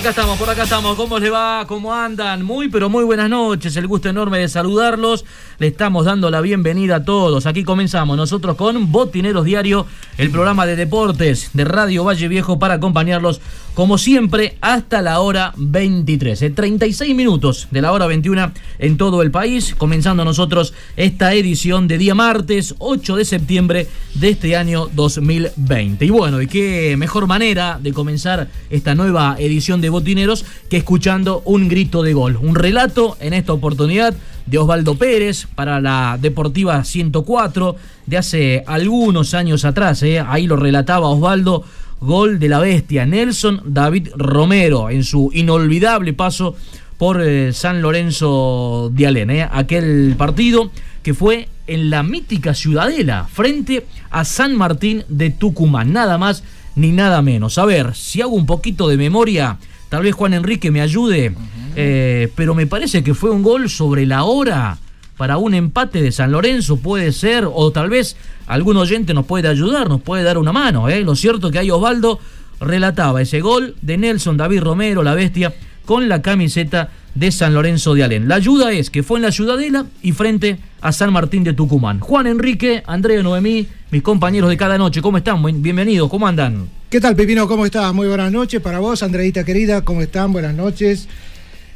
Acá estamos, por acá estamos. ¿Cómo les va? ¿Cómo andan? Muy, pero muy buenas noches. El gusto enorme de saludarlos. Le estamos dando la bienvenida a todos. Aquí comenzamos nosotros con Botineros Diario, el programa de deportes de Radio Valle Viejo para acompañarlos, como siempre, hasta la hora 23. Eh, 36 minutos de la hora 21 en todo el país. Comenzando nosotros esta edición de día martes 8 de septiembre de este año 2020. Y bueno, y qué mejor manera de comenzar esta nueva edición de Botineros que escuchando un grito de gol. Un relato en esta oportunidad de Osvaldo Pérez para la Deportiva 104 de hace algunos años atrás. ¿eh? Ahí lo relataba Osvaldo. Gol de la bestia Nelson David Romero en su inolvidable paso por eh, San Lorenzo de Alén. ¿eh? Aquel partido que fue en la mítica Ciudadela frente a San Martín de Tucumán. Nada más ni nada menos. A ver, si hago un poquito de memoria, tal vez Juan Enrique me ayude, eh, pero me parece que fue un gol sobre la hora para un empate de San Lorenzo, puede ser, o tal vez algún oyente nos puede ayudar, nos puede dar una mano. ¿eh? Lo cierto es que ahí Osvaldo relataba ese gol de Nelson David Romero, la bestia, con la camiseta de San Lorenzo de Alén. La ayuda es que fue en la Ciudadela y frente a San Martín de Tucumán. Juan Enrique, Andrea Noemí, mis compañeros de cada noche, ¿cómo están? Bienvenidos, ¿cómo andan? ¿Qué tal, Pepino? ¿Cómo estás? Muy buenas noches para vos, Andreita querida. ¿Cómo están? Buenas noches.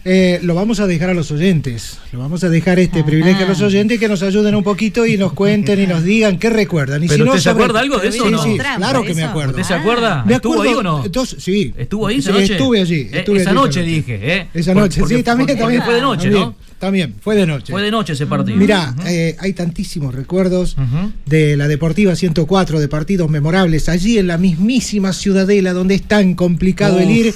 Eh, lo vamos a dejar a los oyentes. Lo vamos a dejar este privilegio a los oyentes que nos ayuden un poquito y nos cuenten y nos digan qué recuerdan. Y ¿Pero si no, usted se acuerda algo de eso o Sí, no? sí, Trampa, claro que me acuerdo. ¿Usted se acuerda? Me ¿Estuvo acuerdo, ahí o no? entonces, sí. ¿Estuvo ahí esa Sí, noche? Estuve allí. Eh, estuve esa allí noche dije, ¿eh? Esa noche, porque- sí, también, porque también. Fue de noche, también, ¿no? También, fue de noche. Fue de noche ese partido. Mirá, eh, hay tantísimos recuerdos de la Deportiva 104, de partidos memorables, allí en la mismísima Ciudadela, donde es tan complicado el ir.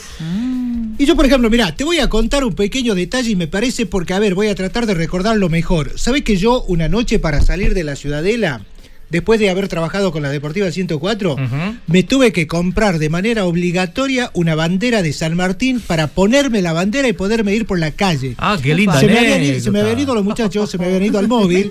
Y yo, por ejemplo, mirá, te voy a contar un pequeño detalle y me parece porque, a ver, voy a tratar de recordarlo mejor. ¿Sabés que yo una noche para salir de la Ciudadela, después de haber trabajado con la Deportiva 104, Ujú. me tuve que comprar de manera obligatoria una bandera de San Martín para ponerme la bandera y poderme ir por la calle? Ah, qué linda se me, habían, ido- se me habían ido los muchachos, se me habían ido al móvil.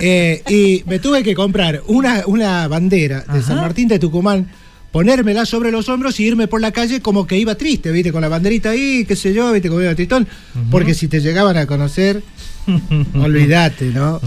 Eh, y me tuve que comprar una, una bandera de San. Martín de Tucumán ponérmela sobre los hombros y irme por la calle como que iba triste, ¿viste? Con la banderita ahí, qué sé yo, ¿viste? Como iba tristón. Porque si te llegaban a conocer, olvídate, ¿no?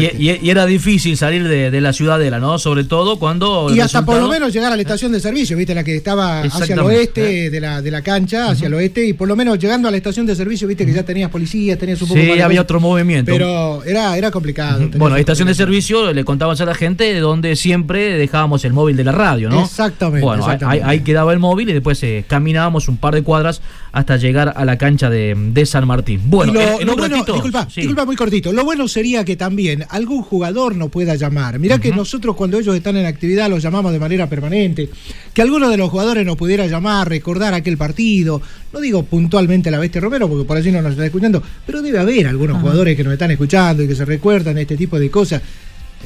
Y, y- y era difícil salir de, de la ciudadela, ¿no? Sobre todo cuando. Y hasta por lo menos llegar a la estación de servicio, ¿viste? La que estaba hacia el oeste de la, de la cancha, hacia el oeste, y por lo menos llegando a la estación de servicio, ¿viste? Que ya tenías policías, tenías un poco Sí, más había otro movimiento. Pero era, era complicado. tenías Bueno, un estación de servicio le contabas a la gente donde siempre dejábamos el móvil de la radio, ¿no? Exactamente, Bueno, ahí- exactamente. Ahí, ahí quedaba el móvil y después eh, caminábamos un par de cuadras hasta llegar a la cancha de, de San Martín. Bueno, Y lo, en, en lo un bueno, ratito- disculpa, sí. Disculpa, muy cortito. Lo bueno sería que también algún jugador nos pueda llamar. Mirá que nosotros cuando ellos están en actividad los llamamos de manera permanente. Que alguno de los jugadores nos pudiera llamar, recordar aquel partido. No digo puntualmente a la Bestia Romero, porque por allí no nos está escuchando, pero debe haber algunos jugadores que nos están escuchando y que se recuerdan este tipo de cosas.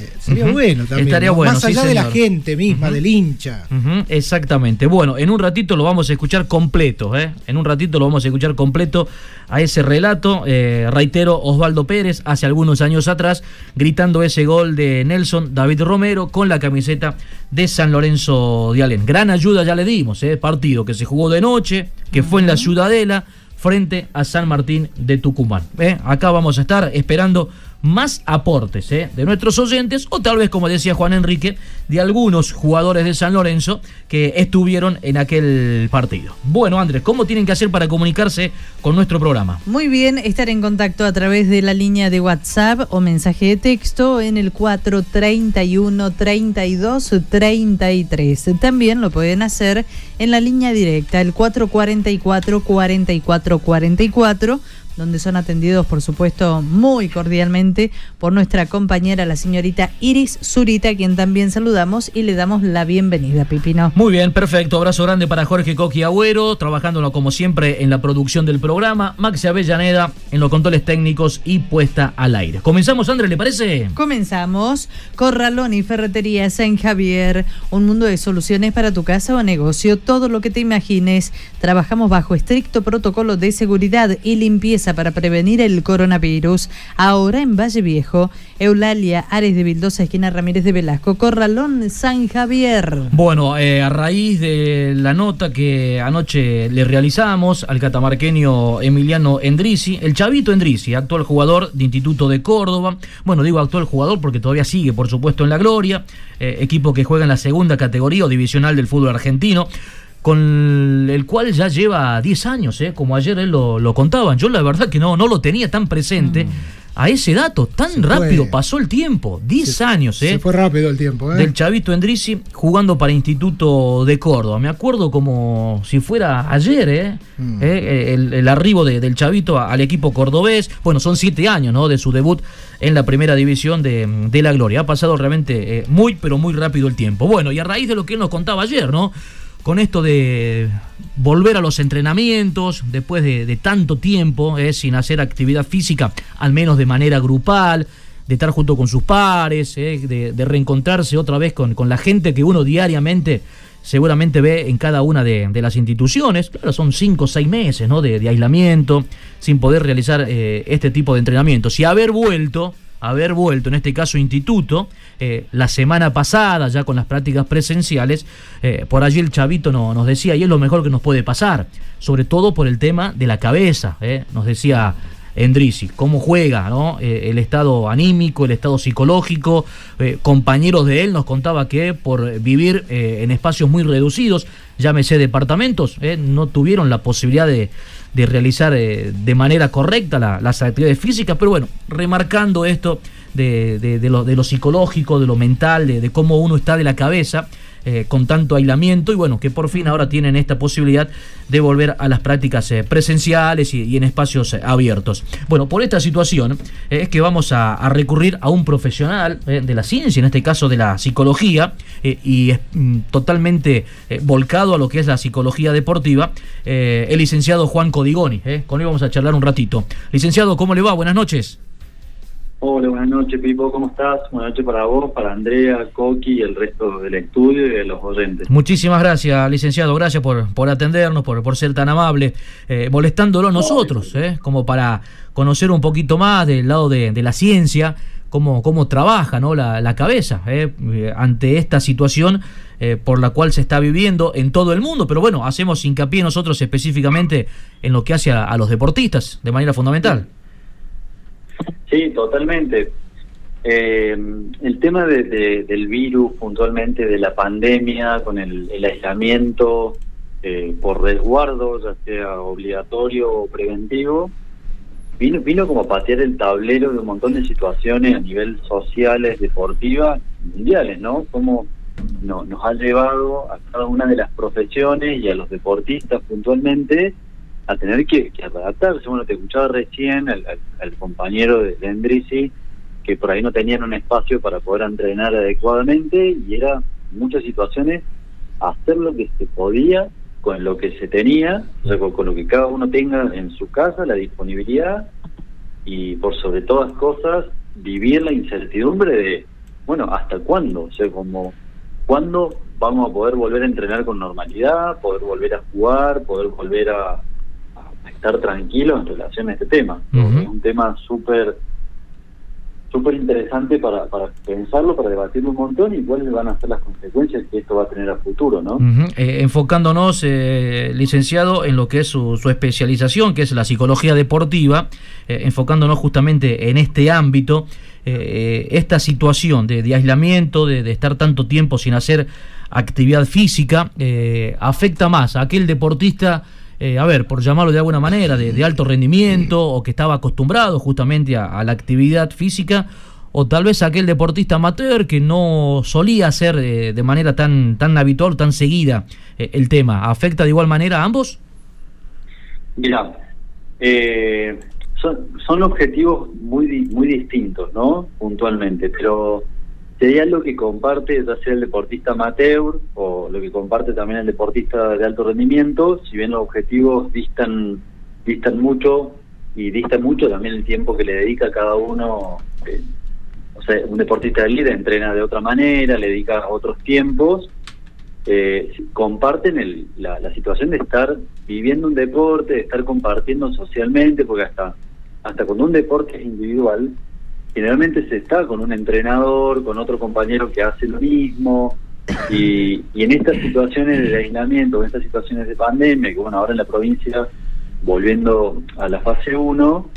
Eh, sería bueno también. Estaría ¿no? bueno, Más sí, allá de la gente misma, del hincha. Exactamente. Bueno, en un ratito lo vamos a escuchar completo, ¿eh? En un ratito lo vamos a escuchar completo a ese relato. Eh, reitero, Osvaldo Pérez, hace algunos años atrás, gritando ese gol de Nelson David Romero con la camiseta de San Lorenzo de Alén. Gran ayuda ya le dimos, ¿eh? Partido que se jugó de noche, que fue en la Ciudadela frente a San Martín de Tucumán. ¿eh? Acá vamos a estar esperando más aportes ¿eh? de nuestros oyentes o tal vez, como decía Juan Enrique, de algunos jugadores de San Lorenzo que estuvieron en aquel partido. Bueno, Andrés, ¿cómo tienen que hacer para comunicarse con nuestro programa? Muy bien, estar en contacto a través de la línea de WhatsApp o mensaje de texto en el 431 32 33. También lo pueden hacer en la línea directa, el 444 44 44 donde son atendidos, por supuesto, muy cordialmente por nuestra compañera, la señorita Iris Zurita, a quien también saludamos y le damos la bienvenida, Pipino. Muy bien, perfecto. Abrazo grande para Jorge Coqui Agüero, trabajándolo como siempre en la producción del programa. Maxi Avellaneda en los controles técnicos y puesta al aire. Comenzamos, Andrés, ¿le parece? Comenzamos. Corralón y Ferretería San Javier. Un mundo de soluciones para tu casa o negocio. Todo lo que te imagines. Trabajamos bajo estricto protocolo de seguridad y limpieza para prevenir el coronavirus. Ahora en Valle Viejo. Eulalia, Ares de Vildosa, esquina Ramírez de Velasco. Corralón San Javier. Bueno, eh, a raíz de la nota que anoche le realizamos al catamarqueño Emiliano Endrisi, el chavito Endrisi, actual jugador de Instituto de Córdoba, bueno, digo actual jugador porque todavía sigue, por supuesto, en la Gloria, eh, equipo que juega en la segunda categoría o divisional del fútbol argentino, con el cual ya lleva 10 años, eh, como ayer él lo, lo contaba. Yo la verdad que no, no lo tenía tan presente. A ese dato, tan Se rápido fue. pasó el tiempo, 10 años, ¿eh? Se fue rápido el tiempo, ¿eh? del Chavito Endrisi jugando para Instituto de Córdoba. Me acuerdo como si fuera ayer, ¿eh? Mm. Eh, el, el arribo de- del Chavito al equipo cordobés. Bueno, son siete años, ¿no? De su debut en la primera división de, de la Gloria. Ha pasado realmente eh, muy, pero muy rápido el tiempo. Bueno, y a raíz de lo que él nos contaba ayer, ¿no? Con esto de volver a los entrenamientos después de, tanto tiempo, ¿eh? sin hacer actividad física, al menos de manera grupal, de estar junto con sus pares, ¿eh? de, de reencontrarse otra vez con, con la gente que uno diariamente seguramente ve en cada una de, las instituciones. Claro, son cinco o seis meses ¿no? de, de aislamiento, sin poder realizar eh, este tipo de entrenamientos. Y haber vuelto, haber vuelto, en este caso instituto, eh, la semana pasada, ya con las prácticas presenciales, eh, por allí el chavito no, nos decía, y es lo mejor que nos puede pasar, sobre todo por el tema de la cabeza, ¿eh? nos decía Endrisi, cómo juega, ¿no? Eh, el estado anímico, el estado psicológico. eh, compañeros de él nos contaba que por vivir eh, en espacios muy reducidos, llámese departamentos, no tuvieron la posibilidad de, de realizar de manera correcta la- las actividades físicas, pero bueno, remarcando esto de, de- de lo, psicológico, de lo mental, de cómo uno está de la cabeza. Eh, con tanto aislamiento y bueno, que por fin ahora tienen esta posibilidad de volver a las prácticas eh, presenciales y, en espacios eh, abiertos. Bueno, por esta situación es que vamos a, recurrir a un profesional de la ciencia, en este caso de la psicología, y es mm, totalmente volcado a lo que es la psicología deportiva, el licenciado Juan Codigoni. Con él vamos a charlar un ratito. Licenciado, ¿cómo le va? Buenas noches. Hola, buenas noches, Pipo, ¿cómo estás? Buenas noches para vos, para Andrea, Coqui y el resto del estudio y de los oyentes. Muchísimas gracias, licenciado. Gracias por, por atendernos, por, por ser tan amable, eh, molestándolo nosotros, eh, como para conocer un poquito más del lado de, de la ciencia, cómo, cómo trabaja ¿no? la, la cabeza ¿eh? Eh, ante esta situación eh, por la cual se está viviendo en todo el mundo. Pero bueno, hacemos hincapié nosotros específicamente en lo que hace a, los deportistas de manera fundamental. Sí, totalmente. el tema de, del virus, puntualmente de la pandemia, con el, el aislamiento por resguardo, ya sea obligatorio o preventivo, vino, vino como a patear el tablero de un montón de situaciones a nivel sociales, deportivas, mundiales, ¿no? Como no, nos ha llevado a cada una de las profesiones y a los deportistas puntualmente a tener que, adaptarse. Bueno, te escuchaba recién al, compañero de Endrisi que por ahí no tenían un espacio para poder entrenar adecuadamente y era en muchas situaciones hacer lo que se podía con lo que se tenía, o sea, con, lo que cada uno tenga en su casa, la disponibilidad y por sobre todas cosas vivir la incertidumbre de, bueno, ¿hasta cuándo? O sea, como, ¿cuándo vamos a poder volver a entrenar con normalidad, poder volver a jugar, poder volver a, estar tranquilos en relación a este tema? Es un tema súper súper interesante para, para pensarlo, para debatirlo un montón y cuáles van a ser las consecuencias que esto va a tener a futuro, ¿no? Eh, enfocándonos, eh, licenciado, en lo que es su, su, especialización, que es la psicología deportiva, eh, enfocándonos justamente en este ámbito, esta situación de, de aislamiento, de, de, estar tanto tiempo sin hacer actividad física, afecta más a aquel deportista eh, a ver, por llamarlo de alguna manera, de, alto rendimiento o que estaba acostumbrado justamente a, la actividad física, o tal vez aquel deportista amateur que no solía hacer eh, de manera tan, tan habitual, tan seguida eh, el tema. ¿Afecta de igual manera a ambos? Mira, son, son objetivos muy, muy distintos, ¿no? Puntualmente, pero sería lo que comparte ya sea el deportista amateur o lo que comparte también el deportista de alto rendimiento, si bien los objetivos distan, distan mucho y distan mucho también el tiempo que le dedica cada uno, eh, o sea, un deportista de líder entrena de otra manera, le dedica otros tiempos, eh, comparten el, la, la situación de estar viviendo un deporte, de estar compartiendo socialmente, porque hasta, hasta cuando un deporte es individual, generalmente se está con un entrenador, con otro compañero que hace lo mismo, y, en estas situaciones de aislamiento, en estas situaciones de pandemia, que bueno, ahora en la provincia, volviendo a la fase 1,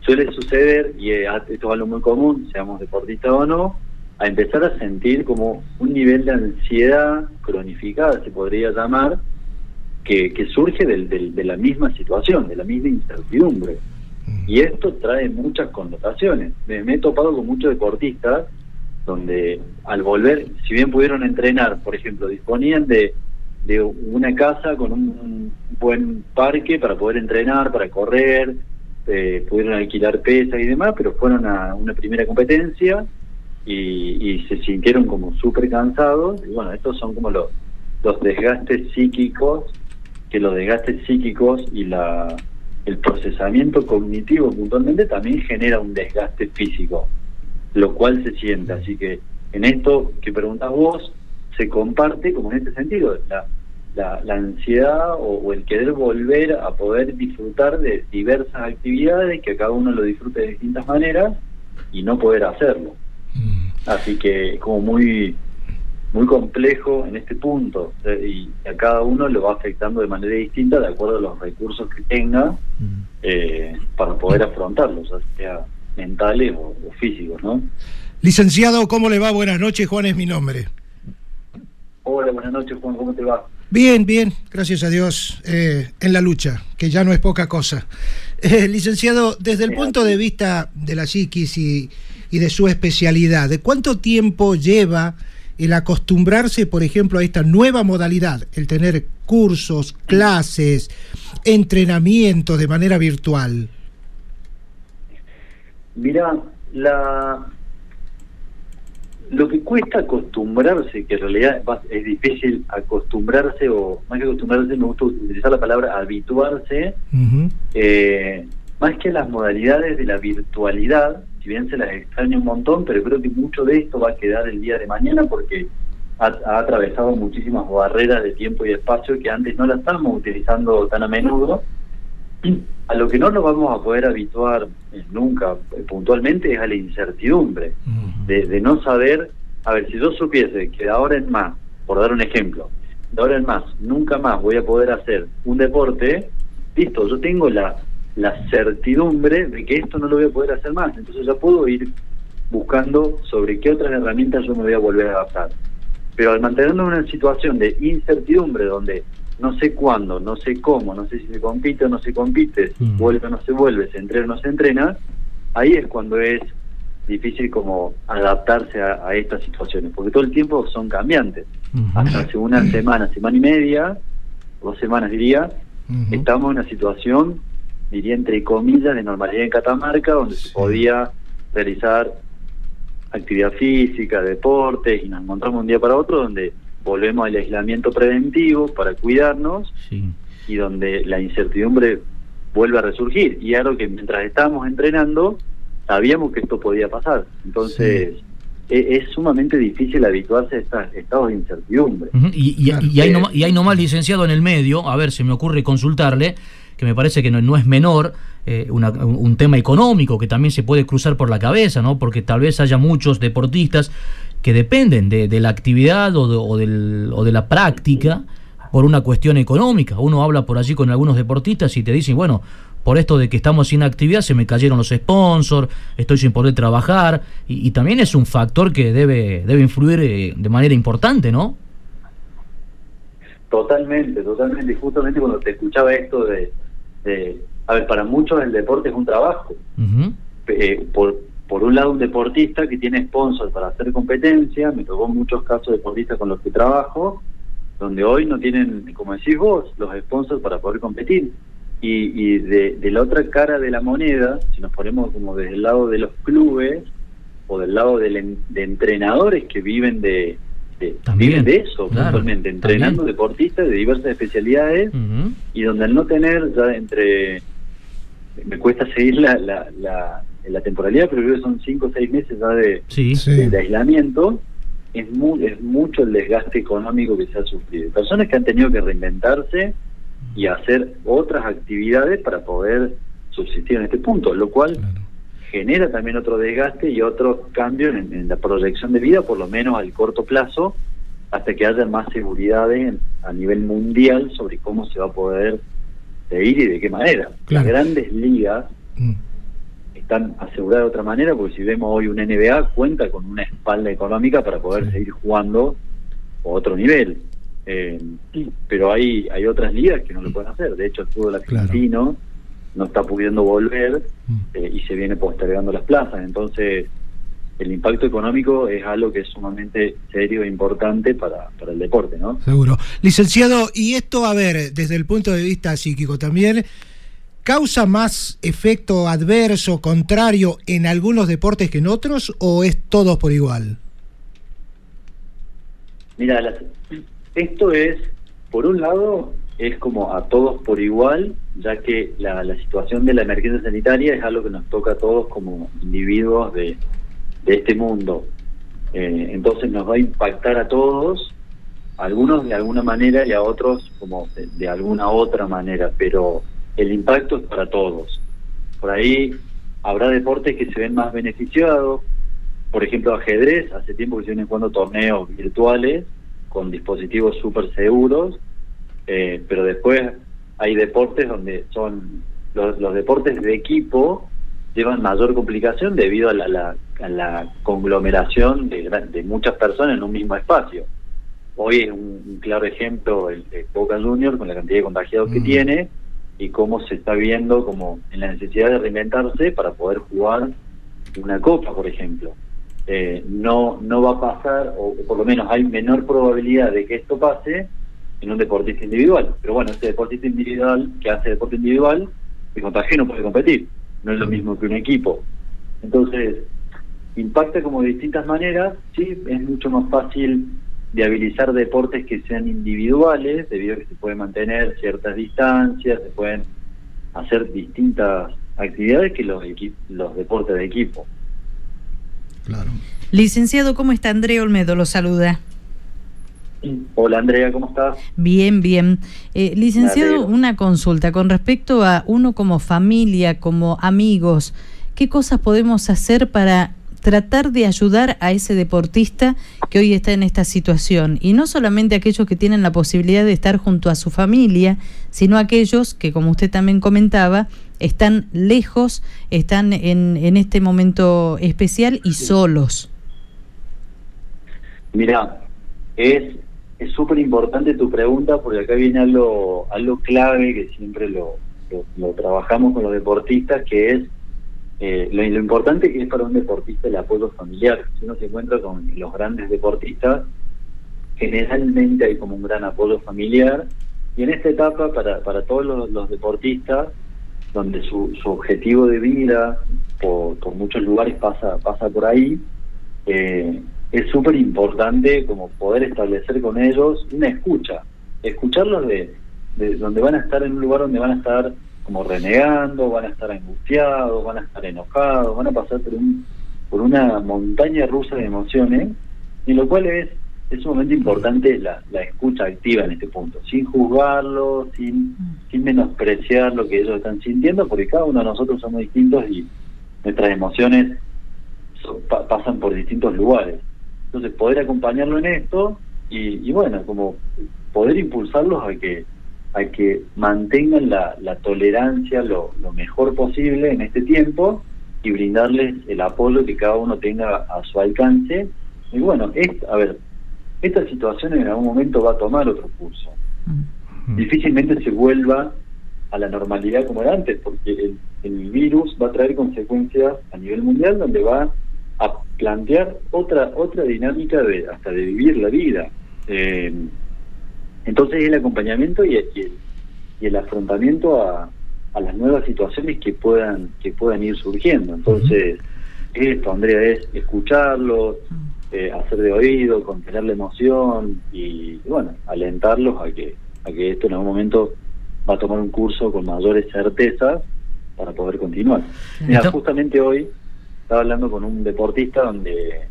suele suceder, y eh, esto es algo muy común, seamos deportistas o no, a empezar a sentir como un nivel de ansiedad cronificada, se podría llamar, que, que surge del, de la misma situación, de la misma incertidumbre. Y esto trae muchas connotaciones. Me, he topado con muchos deportistas donde al volver, si bien pudieron entrenar, por ejemplo, disponían de, de una casa con un buen parque para poder entrenar, para correr, eh, pudieron alquilar pesas y demás, pero fueron a una primera competencia y, y se sintieron como súper cansados. Y bueno, estos son como los, los desgastes psíquicos, que los desgastes psíquicos y la el procesamiento cognitivo puntualmente también genera un desgaste físico, lo cual se siente. Así que en esto que preguntas vos, se comparte como en este sentido, la, la, ansiedad o, el querer volver a poder disfrutar de diversas actividades, que cada uno lo disfrute de distintas maneras y no poder hacerlo. Mm. Así que como muy muy complejo en este punto y a cada uno lo va afectando de manera distinta de acuerdo a los recursos que tenga eh, para poder afrontarlos, sea mentales o, físicos, ¿no? Licenciado, ¿cómo le va? Buenas noches, Juan es mi nombre. Hola, buenas noches, Juan, ¿cómo te va? Bien, bien, gracias a Dios, eh, en la lucha, que ya no es poca cosa. Eh, licenciado, desde el punto de vista de la psiquis y, y de su especialidad, ¿de cuánto tiempo lleva el acostumbrarse, por ejemplo, a esta nueva modalidad, el tener cursos, clases, entrenamientos de manera virtual? Mira, la lo que cuesta acostumbrarse, que en realidad es difícil acostumbrarse, o más que acostumbrarse, me gusta utilizar la palabra habituarse, eh, más que las modalidades de la virtualidad, si bien se las extraña un montón, pero creo que mucho de esto va a quedar el día de mañana porque ha, atravesado muchísimas barreras de tiempo y espacio que antes no las estábamos utilizando tan a menudo, a lo que no nos vamos a poder habituar eh, nunca eh, puntualmente es a la incertidumbre, de, de no saber, a ver, si yo supiese que de ahora en más, por dar un ejemplo, de ahora en más, nunca más voy a poder hacer un deporte, listo, yo tengo la, la certidumbre de que esto no lo voy a poder hacer más, entonces ya puedo ir buscando sobre qué otras herramientas yo me voy a volver a adaptar. Pero al mantenerme en una situación de incertidumbre donde no sé cuándo, no sé cómo, no sé si se compite o no se compite, Mm. vuelve o no se vuelve, se entrena o no se entrena, ahí es cuando es difícil como adaptarse a, a estas situaciones, porque todo el tiempo son cambiantes. Hasta hace una semana, semana y media, dos semanas diría, estamos en una situación, diría entre comillas, de normalidad en Catamarca, donde se podía realizar actividad física, deportes, y nos encontramos un día para otro donde volvemos al aislamiento preventivo para cuidarnos Sí. y donde la incertidumbre vuelve a resurgir. Y algo que mientras estábamos entrenando, sabíamos que esto podía pasar. Entonces, e- es, sumamente difícil habituarse a estos estados de incertidumbre. Ujú, Y, y, Claro. y hay Eh, nomás, y hay nomás licenciado en el medio, a ver, se me ocurre consultarle, que me parece que no, no es menor, eh, una- un, tema económico que también se puede cruzar por la cabeza, ¿no? Porque tal vez haya muchos deportistas que dependen de, de la actividad o de, del- o de la práctica por una cuestión económica. Uno habla por allí con algunos deportistas y te dicen, bueno, por esto de que estamos sin actividad se me cayeron los sponsors, estoy sin poder trabajar, y, y también es un factor que debe, debe influir eh, de manera importante, ¿no? Totalmente, totalmente. Y justamente cuando te escuchaba esto de, de- a ver, para muchos el deporte es un trabajo. Eh, por, por un lado, un deportista que tiene sponsor para hacer competencia, me tocó muchos casos de deportistas con los que trabajo, donde hoy no tienen, como decís vos, los sponsors para poder competir. Y, y de, de la otra cara de la moneda, si nos ponemos como desde el lado de los clubes o del lado en- de entrenadores que viven de, de- También, viven de eso, claro, puntualmente, entrenando también. deportistas de diversas especialidades y donde al no tener ya entre me cuesta seguir la, la, la, la temporalidad pero creo que son cinco o seis meses ya de, Sí. Sí. de aislamiento es mu- es mucho el desgaste económico que se ha sufrido personas que han tenido que reinventarse y hacer otras actividades para poder subsistir en este punto lo cual Claro. Genera también otro desgaste y otro cambio en, en la proyección de vida, por lo menos al corto plazo, hasta que haya más seguridades en- a nivel mundial sobre cómo se va a poder seguir y de qué manera. Claro. Las grandes ligas Mm. están aseguradas de otra manera, porque si vemos hoy una NBA, cuenta con una espalda económica para poder Sí. seguir jugando a otro nivel. Eh, pero hay, hay otras ligas que no lo pueden hacer. De hecho, el fútbol Claro. No está pudiendo volver Mm. eh, y se viene postergando las plazas. Entonces, el impacto económico es algo que es sumamente serio e importante para, para el deporte, ¿no? Seguro. Licenciado, y esto, a ver, desde el punto de vista psíquico también, ¿causa más efecto adverso, contrario en algunos deportes que en otros o es todos por igual? Mira, las- esto es, por un lado, es como a todos por igual, ya que la, situación de la emergencia sanitaria es algo que nos toca a todos como individuos de, este mundo. Eh, entonces nos va a impactar a todos, algunos de alguna manera y a otros como de, de alguna otra manera, pero el impacto es para todos. Por ahí habrá deportes que se ven más beneficiados, por ejemplo, ajedrez, hace tiempo que se vienen jugando torneos virtuales con dispositivos súper seguros, eh, pero después hay deportes donde son los, los deportes de equipo llevan mayor complicación debido a la, la- a la conglomeración de, de muchas personas en un mismo espacio. Hoy es un, un claro ejemplo el Boca Juniors con la cantidad de contagiados que Mm. tiene y cómo se está viendo como en la necesidad de reinventarse para poder jugar una copa, por ejemplo. Eh, no no va a pasar, o por lo menos hay menor probabilidad de que esto pase en un deportista individual. Pero bueno, ese deportista individual que hace deporte individual, se contagia y no puede competir. No es lo mismo que un equipo. Entonces, impacta como de distintas maneras. Sí, es mucho más fácil viabilizar deportes que sean individuales, debido a que se pueden mantener ciertas distancias, se pueden hacer distintas actividades que los, los deportes de equipo. Claro. Licenciado, ¿cómo está? Andrea Olmedo lo saluda. Hola Andrea, ¿cómo estás? Bien, bien. Eh, licenciado, una consulta con respecto a uno como familia, como amigos, ¿qué cosas podemos hacer para tratar de ayudar a ese deportista que hoy está en esta situación? Y no solamente aquellos que tienen la posibilidad de estar junto a su familia, sino aquellos que, como usted también comentaba, están lejos, están en, en este momento especial y solos. Mira, es es súper importante tu pregunta porque acá viene algo, algo clave que siempre lo, lo, trabajamos con los deportistas, que es eh, lo, importante que es para un deportista el apoyo familiar. Si uno se encuentra con los grandes deportistas, generalmente hay como un gran apoyo familiar. Y en esta etapa, para, para todos los, deportistas, donde su, su objetivo de vida por, por muchos lugares pasa, pasa por ahí, eh, es súper importante como poder establecer con ellos una escucha, escucharlos de, de donde van a estar en un lugar donde van a estar como renegando, van a estar angustiados, van a estar enojados, van a pasar por, un, por una montaña rusa de emociones, y lo cual es, es sumamente importante la, la escucha activa en este punto, sin juzgarlo, sin, sin menospreciar lo que ellos están sintiendo, porque cada uno de nosotros somos distintos y nuestras emociones pasan por distintos lugares. Entonces, poder acompañarlo en esto y, bueno, como poder impulsarlos a que a que mantengan la, la tolerancia lo, lo, mejor posible en este tiempo y brindarles el apoyo que cada uno tenga a su alcance. Y bueno, es, a ver, esta situación en algún momento va a tomar otro curso. Mm. Difícilmente se vuelva a la normalidad como era antes, porque el, el virus va a traer consecuencias a nivel mundial donde va a plantear otra otra dinámica de hasta de vivir la vida. Eh, entonces el acompañamiento y, el, y el afrontamiento a, a, las nuevas situaciones que puedan que puedan ir surgiendo. Entonces esto, Andrea, es escucharlos, eh, hacer de oído, contener la emoción y, bueno, alentarlos a que a que esto en algún momento va a tomar un curso con mayores certezas para poder continuar. Mira, justamente hoy estaba hablando con un deportista donde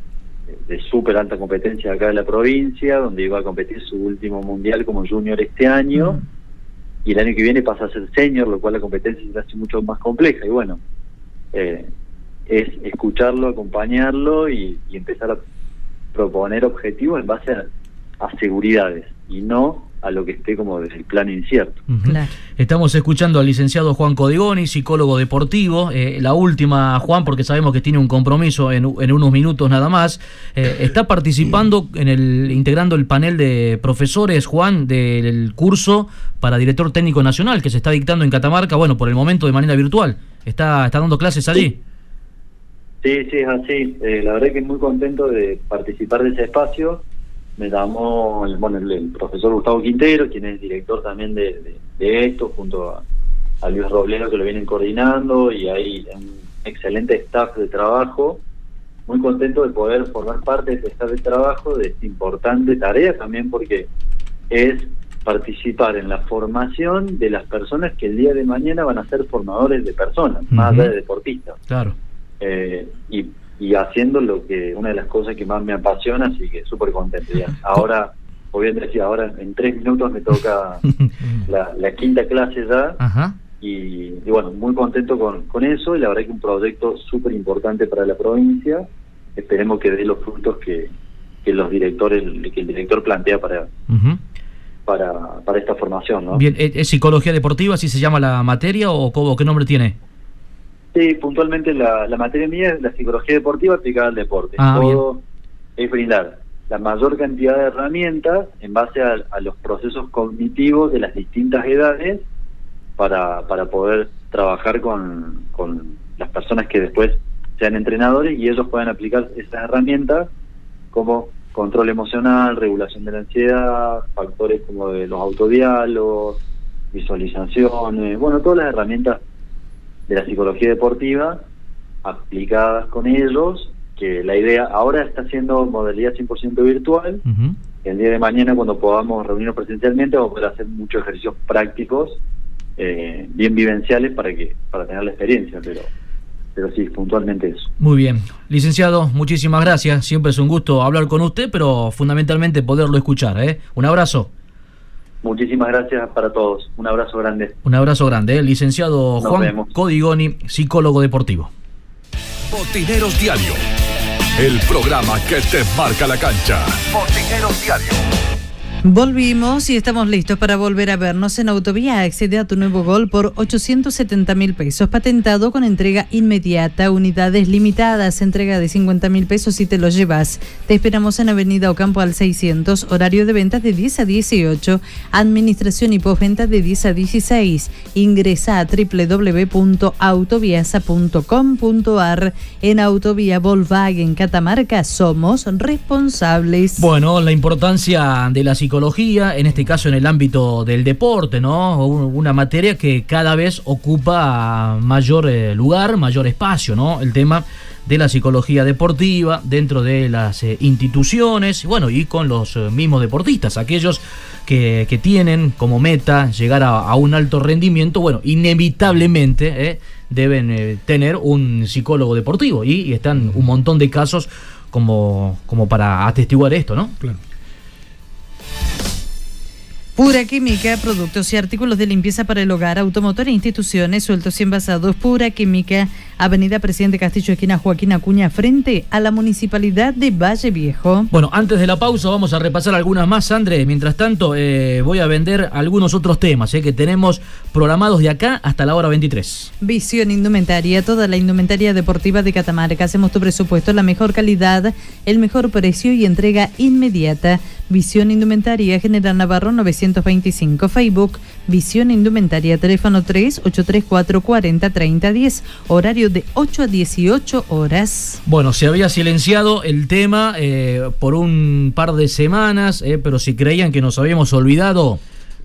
de súper alta competencia acá de la provincia, donde iba a competir su último mundial como junior este año, y el año que viene pasa a ser senior, lo cual la competencia se hace mucho más compleja. Y bueno, eh, es escucharlo, acompañarlo y, empezar a proponer objetivos en base a seguridades y no a lo que esté como desde el plano incierto. Estamos escuchando al licenciado Juan Codigoni, psicólogo deportivo. Eh, la última, Juan, porque sabemos que tiene un compromiso en, unos minutos nada más. Eh, está participando en el, integrando el panel de profesores, Juan, del curso para director técnico nacional que se está dictando en Catamarca, bueno, por el momento de manera virtual. ¿Está, está dando clases allí? Sí, sí, es así. Eh, la verdad que muy contento de participar de ese espacio me llamó bueno, el, profesor Gustavo Quintero, quien es director también de, esto, junto a, Luis Robledo, que lo vienen coordinando, y hay un excelente staff de trabajo. Muy contento de poder formar parte de este staff de trabajo, de esta importante tarea también, porque es participar en la formación de las personas que el día de mañana van a ser formadores de personas, más allá de deportistas. Claro. Eh, y y haciendo lo que una de las cosas que más me apasiona, así que súper contento. Ya. Ahora, voy a decir, ahora en tres minutos me toca la, quinta clase ya. Y, bueno, muy contento con, con eso y la verdad que un proyecto súper importante para la provincia. Esperemos que dé los frutos que, que los directores, que el director plantea para, para, para esta formación. ¿no? Bien, ¿es psicología deportiva, si se llama la materia o, o qué nombre tiene? Sí, puntualmente la, la materia mía es la psicología deportiva aplicada al deporte. Ah, Todo es brindar la mayor cantidad de herramientas en base a, los procesos cognitivos de las distintas edades para, para poder trabajar con, con las personas que después sean entrenadores y ellos puedan aplicar esas herramientas como control emocional, regulación de la ansiedad, factores como de los autodiálogos, visualizaciones, bueno, todas las herramientas de la psicología deportiva aplicadas con ellos, que la idea ahora está siendo modalidad 100% virtual. El día de mañana, cuando podamos reunirnos presencialmente, vamos a poder hacer muchos ejercicios prácticos, eh, bien vivenciales, para que para tener la experiencia. Pero pero sí, puntualmente eso. Muy bien. Licenciado, muchísimas gracias. Siempre es un gusto hablar con usted, pero fundamentalmente poderlo escuchar. ¿eh? Un abrazo. Muchísimas gracias para todos. Un abrazo grande. Un abrazo grande. ¿eh? Licenciado Juan Codigoni, psicólogo deportivo. Botineros Diario. El programa que te marca la cancha. Botineros Diario. Volvimos y estamos listos para volver a vernos en Autovía. Accede a tu nuevo gol por 870 mil pesos. Patentado con entrega inmediata, unidades limitadas, entrega de 50 mil pesos si te lo llevas. Te esperamos en Avenida Ocampo al 600, horario de ventas de 10 a 18, administración y postventa de 10 a 16. Ingresa a www.autoviasa.com.ar. En Autovía Volkswagen Catamarca somos responsables. Bueno, la importancia de la psicología en este caso en el ámbito del deporte, ¿no? Una materia que cada vez ocupa mayor eh, lugar, mayor espacio, ¿no? El tema de la psicología deportiva dentro de las eh, instituciones, bueno, y con los eh, mismos deportistas, aquellos que, tienen como meta llegar a, un alto rendimiento, bueno, inevitablemente deben tener un psicólogo deportivo y, y, están un montón de casos como, como para atestiguar esto, ¿no? Claro. Pura Química, productos y artículos de limpieza para el hogar, automotor e instituciones, sueltos y envasados. Pura Química, Avenida Presidente Castillo, esquina Joaquín Acuña, frente a la Municipalidad de Valle Viejo. Bueno, antes de la pausa vamos a repasar algunas más, André. Mientras tanto, eh, voy a vender algunos otros temas eh, que tenemos programados de acá hasta la hora 23. Visión Indumentaria, toda la indumentaria deportiva de Catamarca. Hacemos tu presupuesto, la mejor calidad, el mejor precio y entrega inmediata. Visión Indumentaria, General Navarro 925, Facebook, Visión Indumentaria, teléfono 3-834 40 30 10, horario de 8 a 18 horas. Bueno, se había silenciado el tema eh, por un par de semanas, eh, pero si creían que nos habíamos olvidado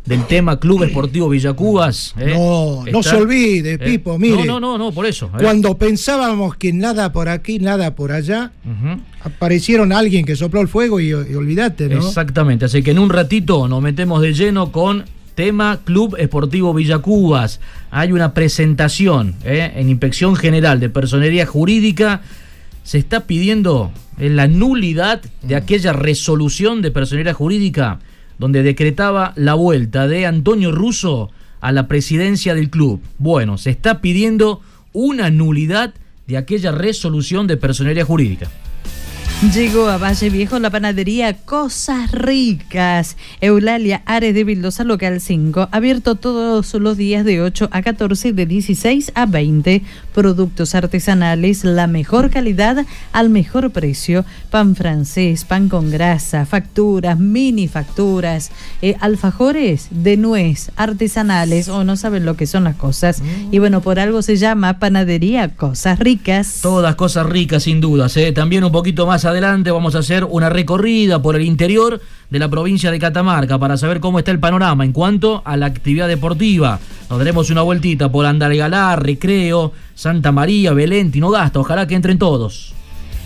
del tema Club Esportivo Villacubas. Eh, no, no se olvide, Pipo, mire. No, no, no, por eso. Cuando pensábamos que nada por aquí, nada por allá, aparecieron alguien que sopló el fuego y, olvídate, ¿no? Exactamente, así que en un ratito nos metemos de lleno con tema Club Esportivo Villacubas. Hay una presentación ¿eh? en Inspección General de Personería Jurídica. Se está pidiendo la nulidad de aquella resolución de personería jurídica donde decretaba la vuelta de Antonio Russo a la presidencia del club. Bueno, se está pidiendo una nulidad de aquella resolución de personería jurídica. Llegó a Valle Viejo la panadería Cosas Ricas. Eulalia Ares de Vildosa, local 5. Abierto todos los días de 8 a 14, de 16 a 20. Productos artesanales, la mejor calidad al mejor precio. Pan francés, pan con grasa, facturas, mini facturas, eh, alfajores de nuez, artesanales, o no saben lo que son las cosas. Mm. Y bueno, por algo se llama panadería Cosas Ricas. Todas cosas ricas, sin dudas. ¿eh? También un poquito más adelante vamos a hacer una recorrida por el interior de la provincia de Catamarca para saber cómo está el panorama en cuanto a la actividad deportiva. Nos daremos una vueltita por Andalgalá, Recreo, Santa María, Belén, Tinogasta. Ojalá que entren todos.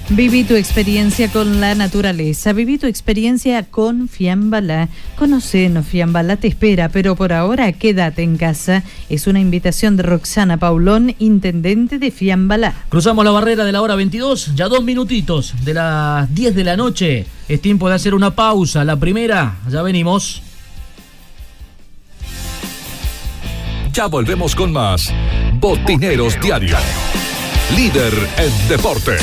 Viví tu experiencia con la naturaleza, viví tu experiencia con Fiambala. Conocenos, Fiambala te espera, pero por ahora quédate en casa. Es una invitación de Roxana Paulón, intendente de Fiambala. Cruzamos la barrera de la hora 22, ya dos minutitos de las 10 de la noche. Es tiempo de hacer una pausa. La primera, ya venimos. Ya volvemos con más Botineros Diario. Líder en deportes.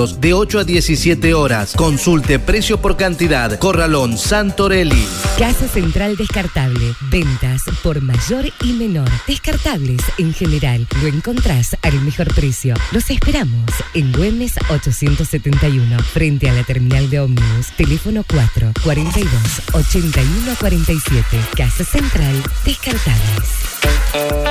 de 8 a 17 horas. Consulte precio por cantidad. Corralón Santorelli. Casa Central Descartable. Ventas por mayor y menor. Descartables en general. Lo encontrás al mejor precio. Los esperamos en Güemes 871, frente a la terminal de ómnibus. Teléfono 4 42 81 47. Casa Central Descartables.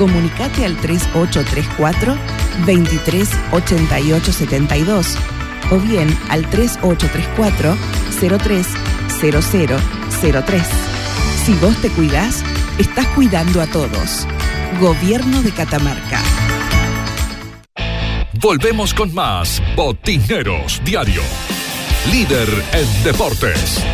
comunicate al 3834 23 88 72 o bien al 3834 03 03. Si vos te cuidás, estás cuidando a todos. Gobierno de Catamarca. Volvemos con más Botineros Diario. Líder en deportes.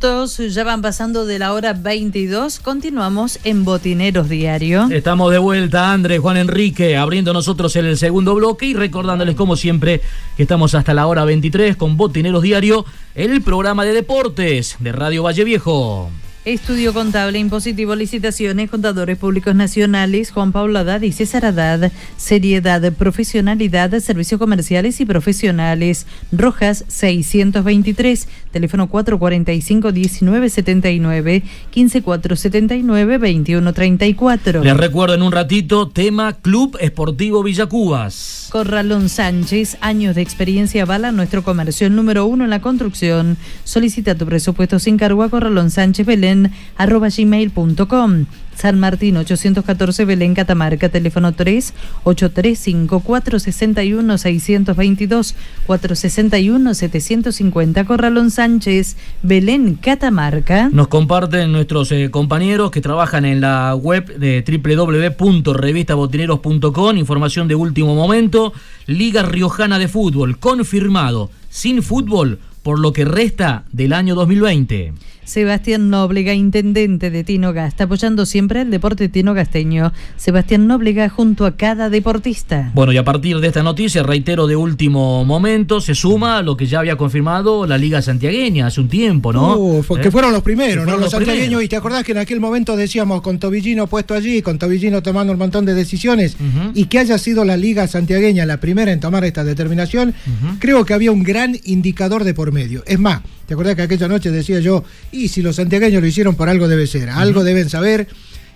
Ya van pasando de la hora 22. Continuamos en Botineros Diario. Estamos de vuelta, Andrés, Juan Enrique, abriendo nosotros el segundo bloque y recordándoles, como siempre, que estamos hasta la hora 23 con Botineros Diario, el programa de deportes de Radio Valle Viejo. Estudio Contable, Impositivo, Licitaciones, Contadores Públicos Nacionales, Juan Pablo Haddad y César Haddad. Seriedad, profesionalidad, servicios comerciales y profesionales. Rojas 623, teléfono 445-1979, 15479-2134. Les recuerdo en un ratito, tema Club Esportivo Villacubas. Corralón Sánchez, años de experiencia avalan nuestro comercio, número uno en la construcción. Solicita tu presupuesto sin cargo a Corralón Sánchez Belén gmail.com. San Martín 814 Belén Catamarca, teléfono 3 835 461 622 461 750 Corralón Sánchez, Belén Catamarca. Nos comparten nuestros eh, compañeros que trabajan en la web de www.revistabotineros.com, información de último momento, Liga Riojana de Fútbol, confirmado, sin fútbol por lo que resta del año 2020. Sebastián Nóblega, intendente de Tinogasta, apoyando siempre el deporte tinogasteño. Sebastián Nóblega junto a cada deportista. Bueno, y a partir de esta noticia, reitero de último momento, se suma lo que ya había confirmado la Liga Santiagueña hace un tiempo, ¿no? Uh, que ¿Eh? fueron los primeros, ¿no? Los, los santiagueños, primeros. y te acordás que en aquel momento decíamos con Tobillino puesto allí, con Tobillino tomando un montón de decisiones, y que haya sido la Liga Santiagueña la primera en tomar esta determinación, creo que había un gran indicador de por medio. Es más, ¿te acordás que aquella noche decía yo, y si los santiagueños lo hicieron por algo debe ser, algo deben saber?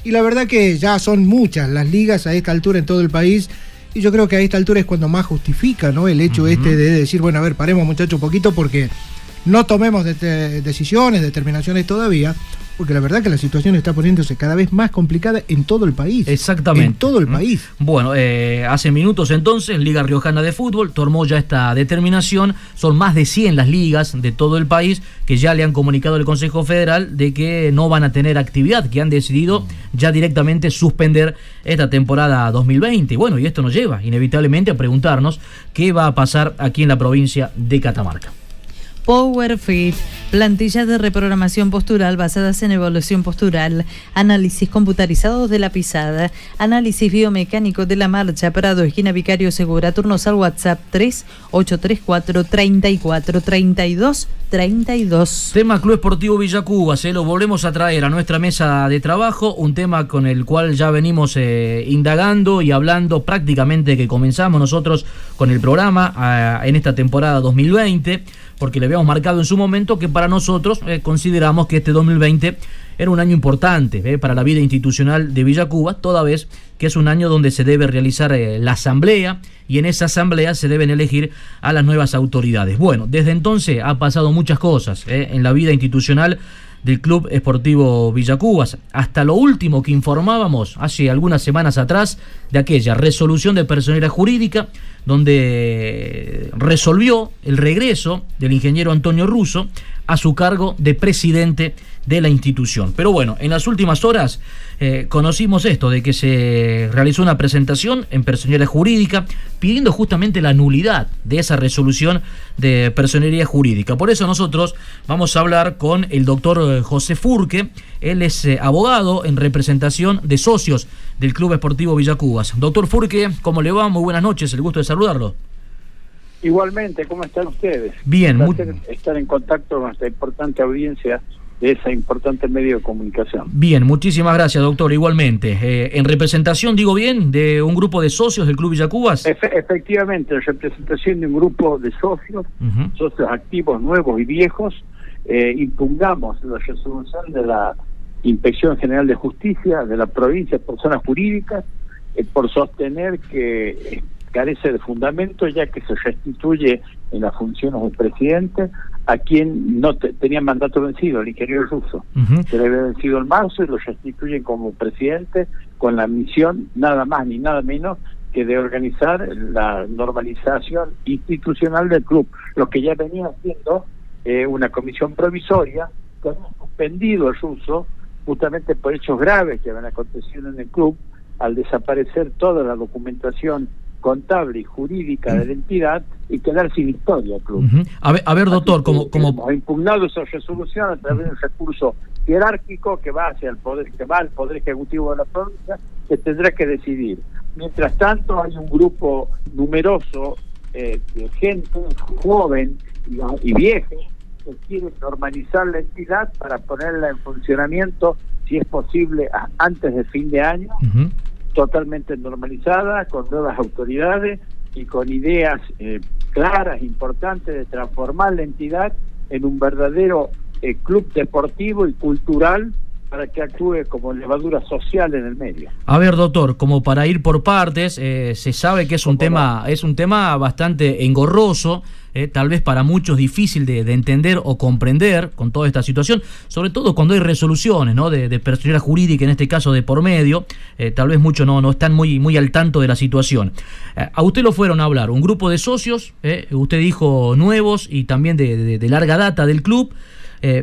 Y la verdad que ya son muchas las ligas a esta altura en todo el país. Y yo creo que a esta altura es cuando más justifica ¿no? el hecho este de decir, bueno, a ver, paremos muchachos un poquito porque no tomemos de- decisiones, determinaciones todavía, porque la verdad que la situación está poniéndose cada vez más complicada en todo el país. Exactamente. En todo el país. Bueno, eh, hace minutos entonces, Liga Riojana de Fútbol tomó ya esta determinación. Son más de 100 las ligas de todo el país que ya le han comunicado al Consejo Federal de que no van a tener actividad, que han decidido ya directamente suspender esta temporada 2020. Bueno, y esto nos lleva inevitablemente a preguntarnos qué va a pasar aquí en la provincia de Catamarca. PowerFit, plantillas de reprogramación postural basadas en evaluación postural, análisis computarizados de la pisada, análisis biomecánico de la marcha, Prado, esquina Vicario Segura, turnos al WhatsApp 3834 34 32 32. Tema Club Esportivo Villacuba, se lo volvemos a traer a nuestra mesa de trabajo, un tema con el cual ya venimos eh, indagando y hablando prácticamente que comenzamos nosotros con el programa ah, en esta temporada 2020, porque le habíamos marcado en su momento que para nosotros eh, consideramos que este 2020 era un año importante eh, para la vida institucional de Villacuba, toda vez que es un año donde se debe realizar eh, la asamblea y en esa asamblea se deben elegir a las nuevas autoridades. Bueno, desde entonces ha pasado muchas cosas en la vida institucional del Club Esportivo Villacubas. Hasta lo último que informábamos hace algunas semanas atrás de aquella resolución de personalidad jurídica donde resolvió el regreso del ingeniero Antonio Russo a su cargo de presidente de la institución. Pero bueno, en las últimas horas eh, conocimos esto, de que se realizó una presentación en personería jurídica pidiendo justamente la nulidad de esa resolución de personería jurídica. Por eso nosotros vamos a hablar con el doctor eh, José Furque, él es eh, abogado en representación de socios del Club Esportivo Villacubas. Doctor Furque, ¿cómo le va? Muy buenas noches, el gusto de saludarlo. Igualmente, ¿cómo están ustedes? Bien, muy- estar en contacto con esta importante audiencia de ese importante medio de comunicación. Bien, muchísimas gracias, doctor. Igualmente, Eh, en representación, digo bien, de un grupo de socios del Club Villacubas. Efe- efectivamente, en representación de un grupo de socios, socios activos nuevos y viejos, eh, impugnamos la resolución de la Inspección General de Justicia de la provincia de personas jurídicas eh, por sostener que carece de fundamento ya que se restituye en las funciones del presidente a quien no te- tenía mandato vencido, el ingeniero ruso. Se le había vencido en marzo y lo restituyen como presidente con la misión nada más ni nada menos que de organizar la normalización institucional del club, lo que ya venía haciendo eh, una comisión provisoria que había suspendido el ruso justamente por hechos graves que habían acontecido en el club al desaparecer toda la documentación contable y jurídica de la entidad y quedar sin historia el club. A, ver, a ver, doctor, como, como impugnado esa resolución a través de un recurso jerárquico que va hacia el poder, que va al poder ejecutivo de la provincia, que tendrá que decidir. Mientras tanto, hay un grupo numeroso eh, de gente joven y, y vieja que quiere normalizar la entidad para ponerla en funcionamiento, si es posible, a- antes de fin de año, Ujú. Totalmente normalizada, con nuevas autoridades y con ideas eh, claras, importantes de transformar la entidad en un verdadero eh, club deportivo y cultural para que actúe como levadura social en el medio. A ver, doctor, como para ir por partes, eh, se sabe que es un tema, es un tema bastante engorroso, eh, tal vez para muchos difícil de, de entender o comprender con toda esta situación, sobre todo cuando hay resoluciones, ¿no? De, de personalidad jurídica, en este caso de por medio, eh, tal vez muchos no, no están muy, muy al tanto de la situación. Eh, a usted lo fueron a hablar, un grupo de socios, usted dijo nuevos y también de, larga data del club.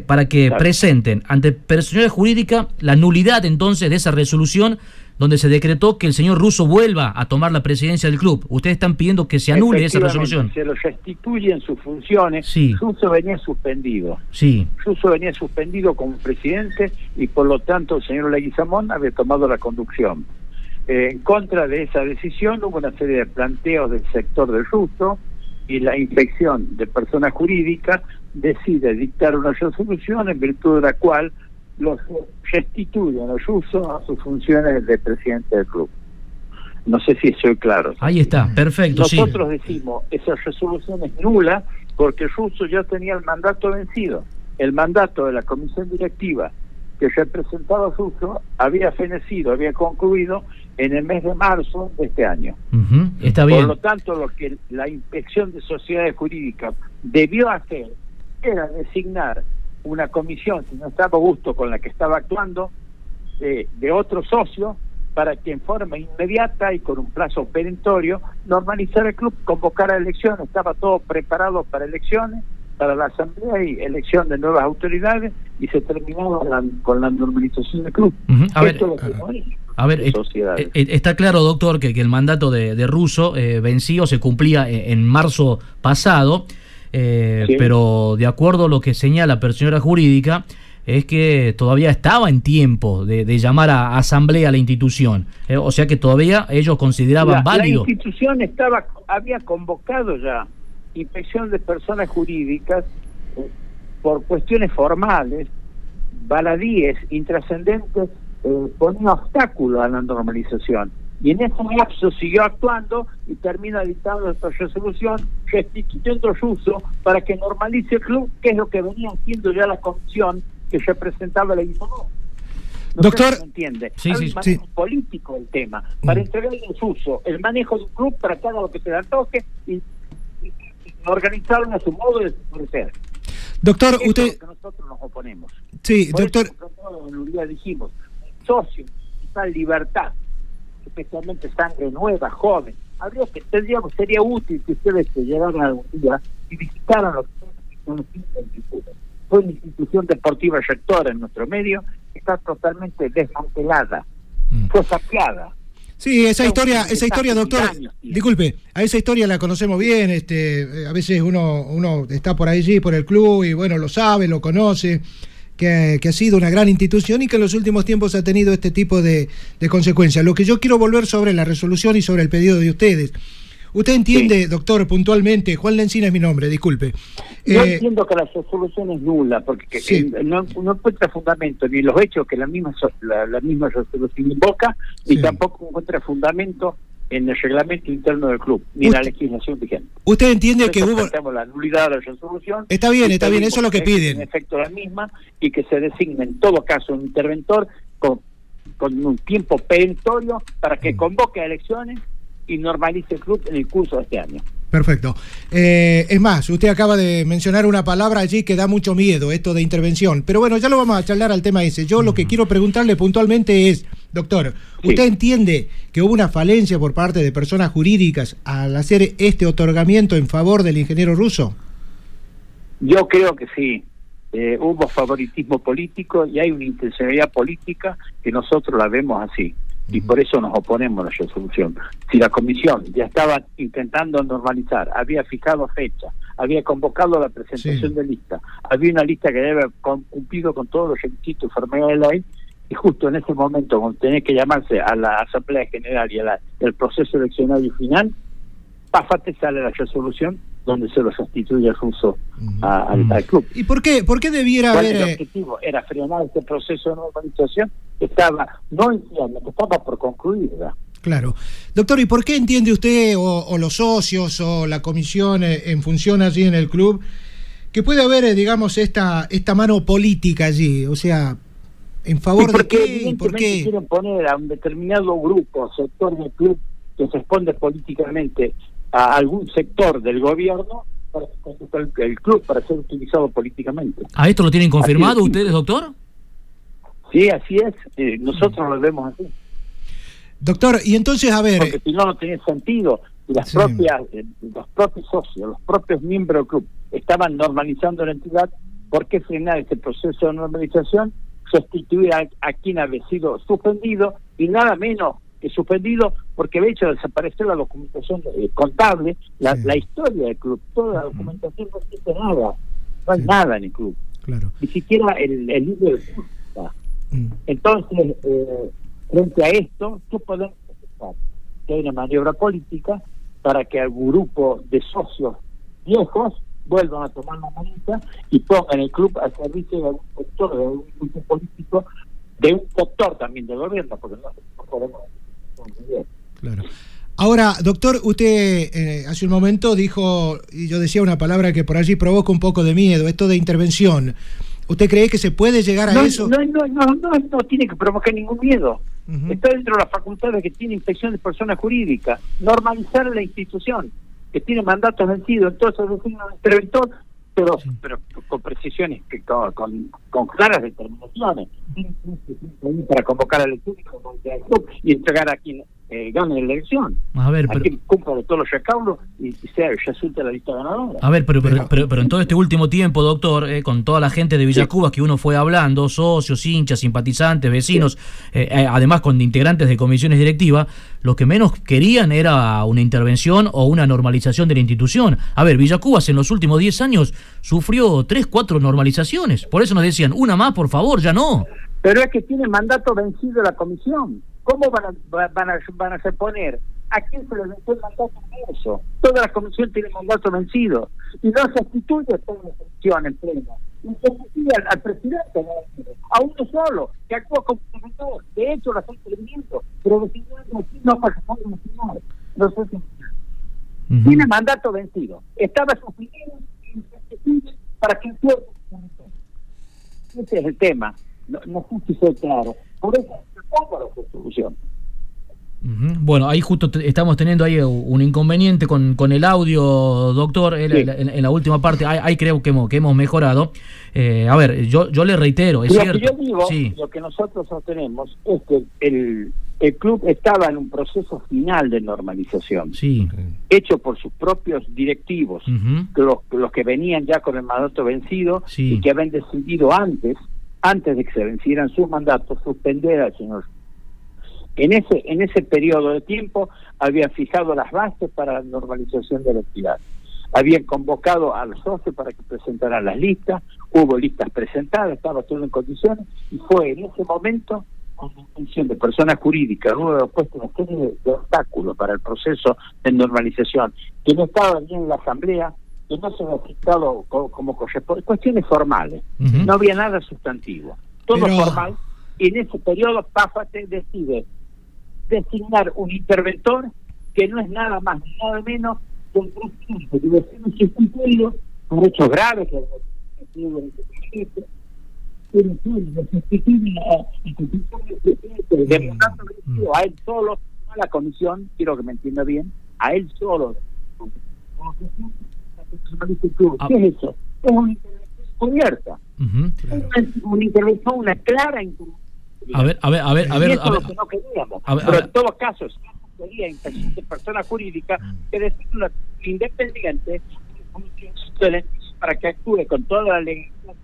para que Claro. presenten ante personalidad jurídica la nulidad entonces de esa resolución donde se decretó que el señor Russo vuelva a tomar la presidencia del club. Ustedes están pidiendo que se anule esa resolución. Se lo restituyen sus funciones. Sí. Russo venía suspendido. Sí. Russo venía suspendido como presidente y por lo tanto el señor Leguizamón había tomado la conducción. Eh, en contra de esa decisión hubo una serie de planteos del sector del Russo y la inspección de personas jurídicas decide dictar una resolución en virtud de la cual los restituyen a Russo a sus funciones de presidente del club. No sé si soy claro. Ahí está, perfecto, sí. Nosotros decimos, esa resolución es nula porque Russo ya tenía el mandato vencido. El mandato de la comisión directiva que representaba a Russo había fenecido, había concluido en el mes de marzo de este año. Está Por bien. lo tanto, lo que la inspección de sociedades jurídicas debió hacer era designar una comisión, si no estaba a gusto con la que estaba actuando, de, de otro socio para que en forma inmediata y con un plazo perentorio normalizara el club, convocara elecciones, estaba todo preparado para elecciones, para la asamblea y elección de nuevas autoridades y se terminaba la- con la normalización del club. A ver, Esto es lo que hemos hecho. A ver, de sociedades. está claro, doctor, que, que el mandato de, de Russo eh, vencido se cumplía eh, en marzo pasado, eh, Sí. pero de acuerdo a lo que señala personalidad jurídica, es que todavía estaba en tiempo de, de llamar a asamblea a la institución. Eh, o sea que todavía ellos consideraban la, válido. La institución estaba había convocado ya inspección de personas jurídicas eh, por cuestiones formales, baladíes, intrascendentes, eh, ponía obstáculos a la normalización. Y en ese lapso siguió actuando y termina dictando esta resolución restituyendo el uso para que normalice el club, que es lo que venía haciendo ya la comisión que representaba la ISO. No Doctor- me entiende. Sí, Hay sí, un sí. manejo político del tema, para entregarle el uso, el manejo de un club para haga lo que se le antoje y, y- y organizarlo a su modo de ofrecer. Doctor, Eso usted... es lo que nosotros nos oponemos. Sí, Por doctor... eso, nosotros dijimos, socio, tal libertad, especialmente sangre nueva, joven. Habría que, tendríamos, sería útil que ustedes se llegaran algún día y visitaran los. Fue una institución deportiva rectora en nuestro medio está totalmente desmantelada, Mm. fue saqueada. Sí, esa historia, esa historia, doctor, disculpe, a esa historia la conocemos bien, este, a veces uno, uno está por allí, por el club, y bueno, lo sabe, lo conoce, que, que ha sido una gran institución y que en los últimos tiempos ha tenido este tipo de, de consecuencias. Lo que yo quiero volver sobre la resolución y sobre el pedido de ustedes. Usted entiende, doctor, puntualmente, Juan Lencina es mi nombre, disculpe. Yo Eh, entiendo que la resolución es nula, porque Sí. eh, no, no encuentra fundamento ni los hechos que la misma la, la misma resolución invoca, ni Sí. tampoco encuentra fundamento en el reglamento interno del club, ni en la legislación vigente. usted entiende que hubo... la nulidad de la resolución. Está bien, está bien, eso es lo que es En piden. efecto la misma y que se designe en todo caso un interventor con, con un tiempo perentorio para Mm. que convoque a elecciones y normalice el club en el curso de este año. Perfecto. Eh, es más, usted acaba de mencionar una palabra allí que da mucho miedo, esto de intervención. Pero bueno, ya lo vamos a charlar al tema ese. Yo lo que quiero preguntarle puntualmente es, doctor, ¿usted entiende que hubo una falencia por parte de personas jurídicas al hacer este otorgamiento en favor del ingeniero ruso? Yo creo que sí. Eh, hubo favoritismo político y hay una intencionalidad política que nosotros la vemos así. y por eso nos oponemos a la resolución. Si la comisión ya estaba intentando normalizar, había fijado fecha, había convocado la presentación de lista, había una lista que debe haber cumplido con todos los requisitos enfermedad de ley, y justo en ese momento, cuando tenía que llamarse a la Asamblea General y al proceso eleccionario final, pafate sale la resolución donde se lo sustituye el ruso al, club. ¿Y por qué, por qué debiera haber...? El eh, objetivo era frenar este proceso de normalización que estaba, no entiendo, que estaba por concluir. Claro. Doctor, ¿y por qué entiende usted o, los socios o la comisión eh, en función allí en el club que puede haber, eh, digamos, esta, esta mano política allí? O sea, ¿en favor de qué? ¿Por qué? quieren poner a un determinado grupo, sector del club, que se responde políticamente a algún sector del gobierno para el club para ser utilizado políticamente. ¿A esto lo tienen confirmado ustedes, doctor? Sí, así es. Eh, nosotros lo vemos así. Doctor, y entonces, a ver... Porque si no, no tenía sentido. Las propias, eh, los propios socios, los propios miembros del club estaban normalizando la entidad, ¿por qué frenar este proceso de normalización? Sustituir a, a quien había sido suspendido y nada menos suspendido porque había hecho desaparecer la documentación eh, contable, la, historia del club, toda la documentación no existe nada, no hay nada en el club, ni siquiera el, libro del club. Mm. Entonces, eh, frente a esto, ¿qué podemos hacer? Que hay una maniobra política para que algún grupo de socios viejos vuelvan a tomar la manita y pongan el club al servicio de algún sector, de algún grupo político, de un sector también del gobierno, porque no podemos Claro. Ahora, doctor, usted eh, hace un momento dijo, y yo decía una palabra que por allí provoca un poco de miedo, esto de intervención. ¿Usted cree que se puede llegar a eso? No, no, no, no, no tiene que provocar ningún miedo. Está dentro de las facultades que tiene inspección de personas jurídicas. Normalizar la institución que tiene mandatos vencidos, entonces decir un interventor, pero, pero con precisiones, que, con, con, claras determinaciones, para convocar al equipo y entregar a quien eh, gane la elección. A ver, pero... que cumpla todos los recaudos y, sea, resulte la lista ganadora. A ver, pero, pero, pero, en todo este último tiempo, doctor, eh, con toda la gente de Villa Cuba que uno fue hablando, socios, hinchas, simpatizantes, vecinos, eh, eh, además con integrantes de comisiones directivas, lo que menos querían era una intervención o una normalización de la institución. A ver, Villa Cubas en los últimos 10 años sufrió 3, 4 normalizaciones. Por eso nos decían, una más, por favor, ya no. Pero es que tiene mandato vencido la comisión. ¿Cómo van a, van a, van a poner? ¿A quién se le venció el mandato en eso? Toda la comisión tiene mandato vencido. Y no sustituye toda la comisión en pleno. Y sustituye al, presidente, a uno solo, que actúa como profesor. De hecho, la están interviniendo, pero designando aquí no para nacional. No sé si... Tiene mandato vencido. Estaba se para que Ese es el tema. No, no sé si soy claro. Por eso bueno, ahí justo estamos teniendo ahí un inconveniente con, con el audio, doctor, en, la última parte, ahí, creo que hemos, que hemos mejorado. Eh, a ver, yo, yo le reitero, es lo cierto. Que yo digo, lo que nosotros sostenemos es que el, el club estaba en un proceso final de normalización, sí. hecho por sus propios directivos, los, los que venían ya con el mandato vencido y que habían decidido antes antes de que se vencieran sus mandatos, suspender al señor. En ese, en ese periodo de tiempo habían fijado las bases para la normalización de la actividad. Habían convocado a los socios para que presentaran las listas, hubo listas presentadas, estaba todo en condiciones, y fue en ese momento, con la intención de personas jurídicas, hubo puesto una serie de, obstáculos para el proceso de normalización, que no estaba bien en la Asamblea, que no se ha citado como, como cuestiones formales, no había nada sustantivo, todo formal, y en ese periodo Páfate decide designar un interventor que no es nada más ni nada menos que el presidente debe ser sustituido por hechos graves que de a él solo, no a la comisión, quiero que me entienda bien, a él solo ¿Qué es eso? Es una intervención cubierta. una, intervención, una clara intervención. A ver, a ver, a ver, a ver. Y eso es lo que no queríamos. Pero en todos casos, quería de persona jurídica que una independiente para que actúe con toda la legalidad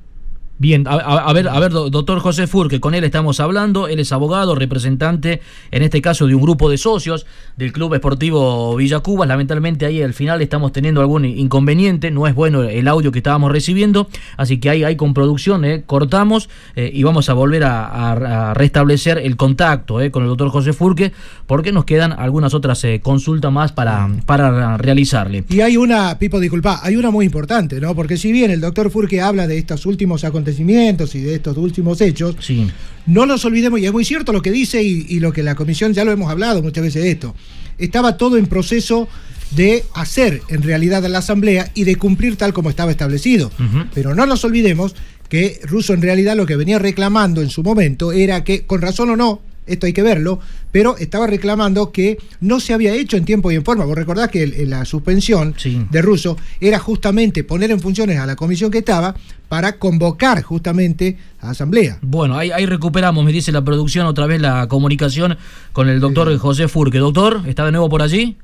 Bien, a, ver, a ver, do- doctor José Fur, que con él estamos hablando, él es abogado, representante, en este caso, de un grupo de socios del Club Esportivo Villa Cubas. Lamentablemente ahí al final estamos teniendo algún inconveniente, no es bueno el audio que estábamos recibiendo, así que ahí, ahí con producción eh, cortamos eh, y vamos a volver a, restablecer el contacto eh, con el doctor José Furque, porque nos quedan algunas otras consultas más para, para realizarle. Y hay una, Pipo, disculpa, hay una muy importante, ¿no? Porque si bien el doctor Furque habla de estos últimos acontecimientos y de estos últimos hechos, no nos olvidemos, y es muy cierto lo que dice y, y lo que la comisión, ya lo hemos hablado muchas veces de esto, estaba todo en proceso de hacer en realidad la asamblea y de cumplir tal como estaba establecido. Pero no nos olvidemos que Russo en realidad lo que venía reclamando en su momento era que, con razón o no, esto hay que verlo, pero estaba reclamando que no se había hecho en tiempo y en forma. Vos recordás que el- la suspensión de Russo era justamente poner en funciones a la comisión que estaba para convocar justamente a asamblea. Bueno, ahí, ahí recuperamos, me dice la producción, otra vez la comunicación con el doctor José Furque. Doctor, ¿está de nuevo por allí?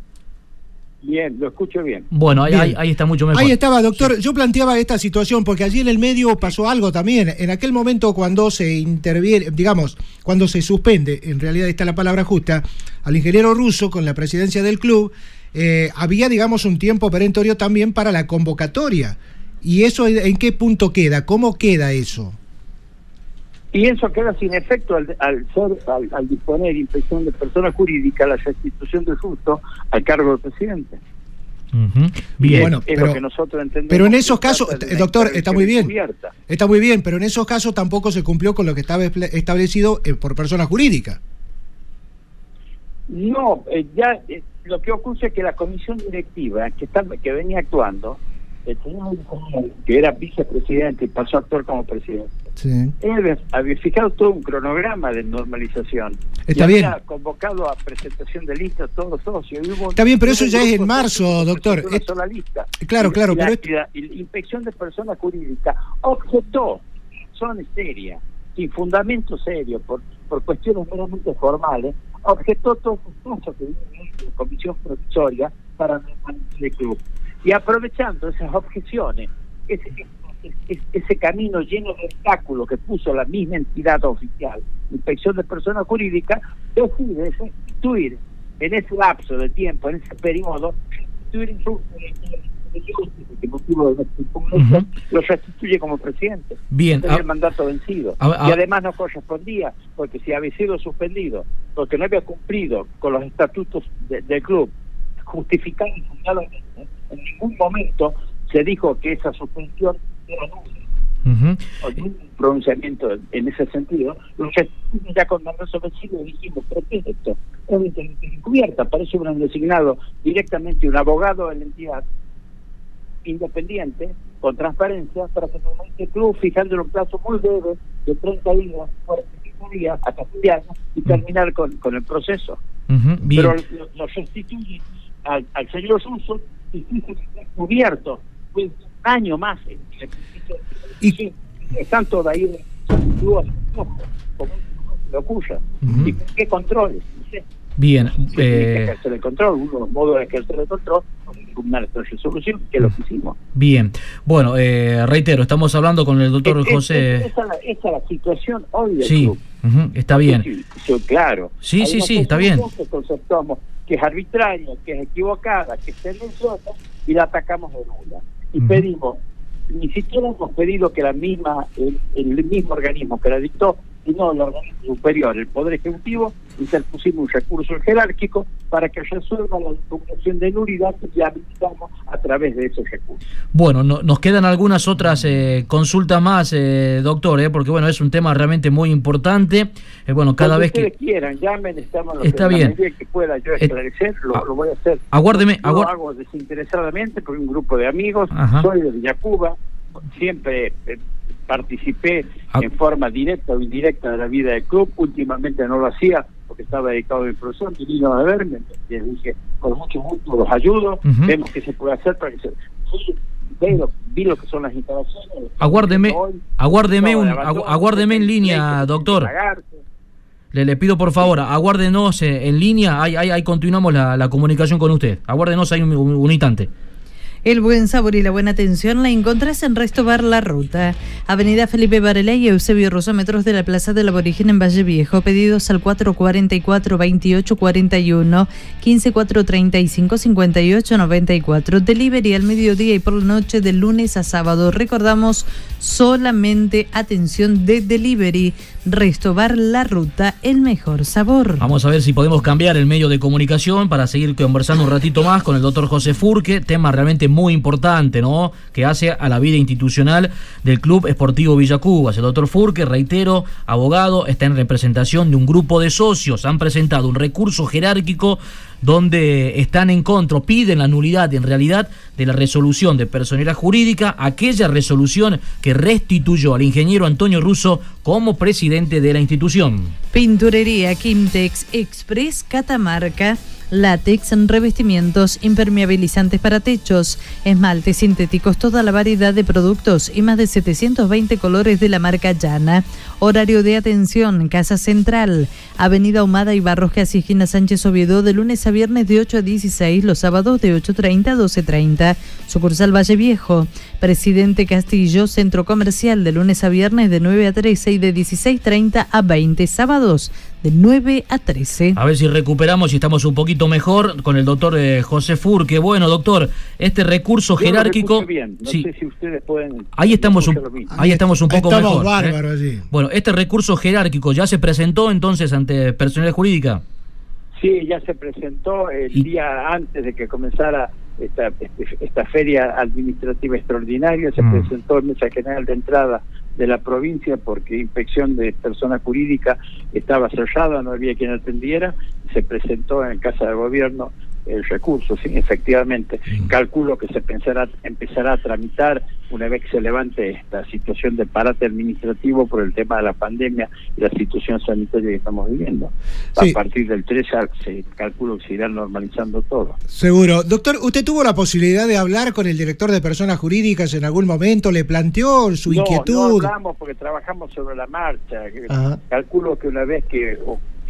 Bien, lo escucho bien. Bueno, ahí, Bien. ahí, ahí está mucho mejor. Ahí estaba, doctor. Yo planteaba esta situación porque allí en el medio pasó algo también. En aquel momento cuando se interviene, digamos, cuando se suspende, en realidad está la palabra justa, al ingeniero ruso con la presidencia del club, eh, había, digamos, un tiempo perentorio también para la convocatoria. ¿Y eso en qué punto queda? ¿Cómo queda eso? Y eso queda sin efecto al, al ser, al, al disponer inspección de persona jurídica la restitución del justo al cargo del presidente. Bien, es, bueno, es pero, lo que nosotros entendemos. pero en esos casos, doctor, está muy bien. Está muy bien, pero en esos casos tampoco se cumplió con lo que estaba establecido eh, por persona jurídica. No, eh, ya eh, lo que ocurre es que la comisión directiva que está, que venía actuando, el señor Nicolás, que era vicepresidente y pasó a actuar como presidente, Sí. él había- fijado todo un cronograma de normalización. Está y bien. Había convocado a presentación de listas todos los socios. hubo- Está bien, pero eso ya es en marzo, doctor. Una sola lista. Claro, claro, la, pero la- la inspección de personas jurídicas objetó razones serias, sin fundamento serio, por, por cuestiones meramente formales, objetó todos los pasos que viene en la comisión provisoria para normalizar el club. Y aprovechando esas objeciones, ese, ese, ese camino lleno de obstáculos que puso la misma entidad oficial, Inspección de Personas Jurídicas, decide sustituir en ese lapso de tiempo, en ese periodo, sustituir motivo de lo restituye como presidente. Bien, Tenía a- el mandato vencido. a- a- y además no correspondía, porque si había sido suspendido, porque no había cumplido con los estatutos de- del club, justificado en ningún momento se dijo que esa suspensión era nula. O ningún pronunciamiento en ese sentido, lo restituimos ya con vencido y dijimos, ¿pero qué es esto? Es inteligencia encubierta, parece un designado directamente un abogado de la entidad independiente, con transparencia, para que normalice el club, fijándole un plazo muy breve de 30 días, 45 días, hasta fin de año, y terminar con, con el proceso. Ujú, bien. Pero lo, lo restituye al, al señor Suso y dice que está cubierto pues, un año más. en el ejercicio de- Sí, están todavía como le ocurra. Ujú. ¿Y qué controles? Bien, que eh, ejercer el control, uno de los modos de ejercer el control, impugnar esta resolución, que es lo que hicimos. bien. Bueno, eh, reitero, estamos hablando con el doctor Es- José. Esa, es la, esa es la situación hoy del Sí, club. ujú, está bien. Sí, sí, claro. Sí, Hay sí, sí, está bien. Que conceptuamos que es arbitraria, que es equivocada, que es tendenciosa y la atacamos de nula. Y pedimos, ni siquiera hemos pedido que la misma, el, el mismo organismo que la dictó, sino el organismo superior, el Poder Ejecutivo, interpusimos un recurso jerárquico para que resuelva la impugnación de nulidad que habilitamos a través de ese recurso. Bueno, no- nos quedan algunas otras eh, consultas más, eh, doctor, eh, porque bueno, es un tema realmente muy importante. Eh, bueno, cada Cuando vez que... quieran, llamen, estamos en Está que, bien. la que pueda yo Eh, esclarecer, lo, lo voy a hacer. aguárdeme, aguar- lo hago desinteresadamente por un grupo de amigos, Ajá. soy de Villacuba, siempre eh, participé Ah. en forma directa o indirecta de la vida del club, últimamente no lo hacía porque estaba dedicado a mi profesión, vinieron a verme, les dije, con mucho gusto los ayudo, vemos qué se puede hacer para que se... Sí, veo, vi lo que son las instalaciones. Aguárdeme, Hoy, aguárdeme, un, agu- aguárdeme en línea, doctor. Le, le pido por favor, aguárdenos eh, en línea, ahí, ahí, ahí continuamos la, la comunicación con usted. Aguárdenos ahí un, un- un instante. El buen sabor y la buena atención la encontrás en Resto Bar La Ruta. Avenida Felipe Varela y Eusebio Rosa, metros de la Plaza del Aborigen en Valle Viejo. Pedidos al 444-2841, 15435-5894. Delivery al mediodía y por la noche de lunes a sábado. Recordamos solamente atención de delivery. Resto Bar La Ruta, el mejor sabor. Vamos a ver si podemos cambiar el medio de comunicación para seguir conversando un ratito más con el doctor José Furque. Tema realmente muy importante, ¿no? Que hace a la vida institucional del Club Esportivo Villacubas. El doctor Furque, reitero, abogado, está en representación de un grupo de socios. Han presentado un recurso jerárquico donde están en contra, piden la nulidad en realidad de la resolución de personalidad jurídica, aquella resolución que restituyó al ingeniero Antonio Russo como presidente de la institución. Pinturería Quimtex Express Catamarca látex, revestimientos, impermeabilizantes para techos, esmaltes sintéticos, toda la variedad de productos y más de 720 colores de la marca Llana. Horario de atención, Casa Central, Avenida Humada y Barros Casijina Sánchez Oviedo, de lunes a viernes de 8 a 16, los sábados de 8.30 a 12.30. Sucursal Valle Viejo, Presidente Castillo, Centro Comercial, de lunes a viernes de 9 a 13 y de 16.30 a 20 sábados de 9 a 13. A ver si recuperamos y estamos un poquito mejor con el doctor eh, José Furque. Bueno, doctor, este recurso jerárquico. Bien. No sé si ustedes pueden. Ahí estamos un, ahí estamos un poco Estamos mejor. ¿eh? bárbaros allí. Bueno, este recurso jerárquico ya se presentó entonces ante personalidad jurídica. Sí, ya se presentó el día antes de que comenzara esta, este- esta feria administrativa extraordinaria, se Mm. presentó en mesa general de entrada de la provincia porque inspección de persona jurídica estaba cerrada, no había quien atendiera, se presentó en Casa de Gobierno el recurso, sí, efectivamente. Calculo que se pensará, empezará a tramitar una vez que se levante esta situación de parate administrativo por el tema de la pandemia y la situación sanitaria que estamos viviendo. Sí. A partir del 3 se calculo que se irá normalizando todo. Seguro. Doctor, ¿usted tuvo la posibilidad de hablar con el director de personas jurídicas en algún momento? ¿Le planteó su no, inquietud? No hablamos porque trabajamos sobre la marcha. Ajá. Calculo que una vez que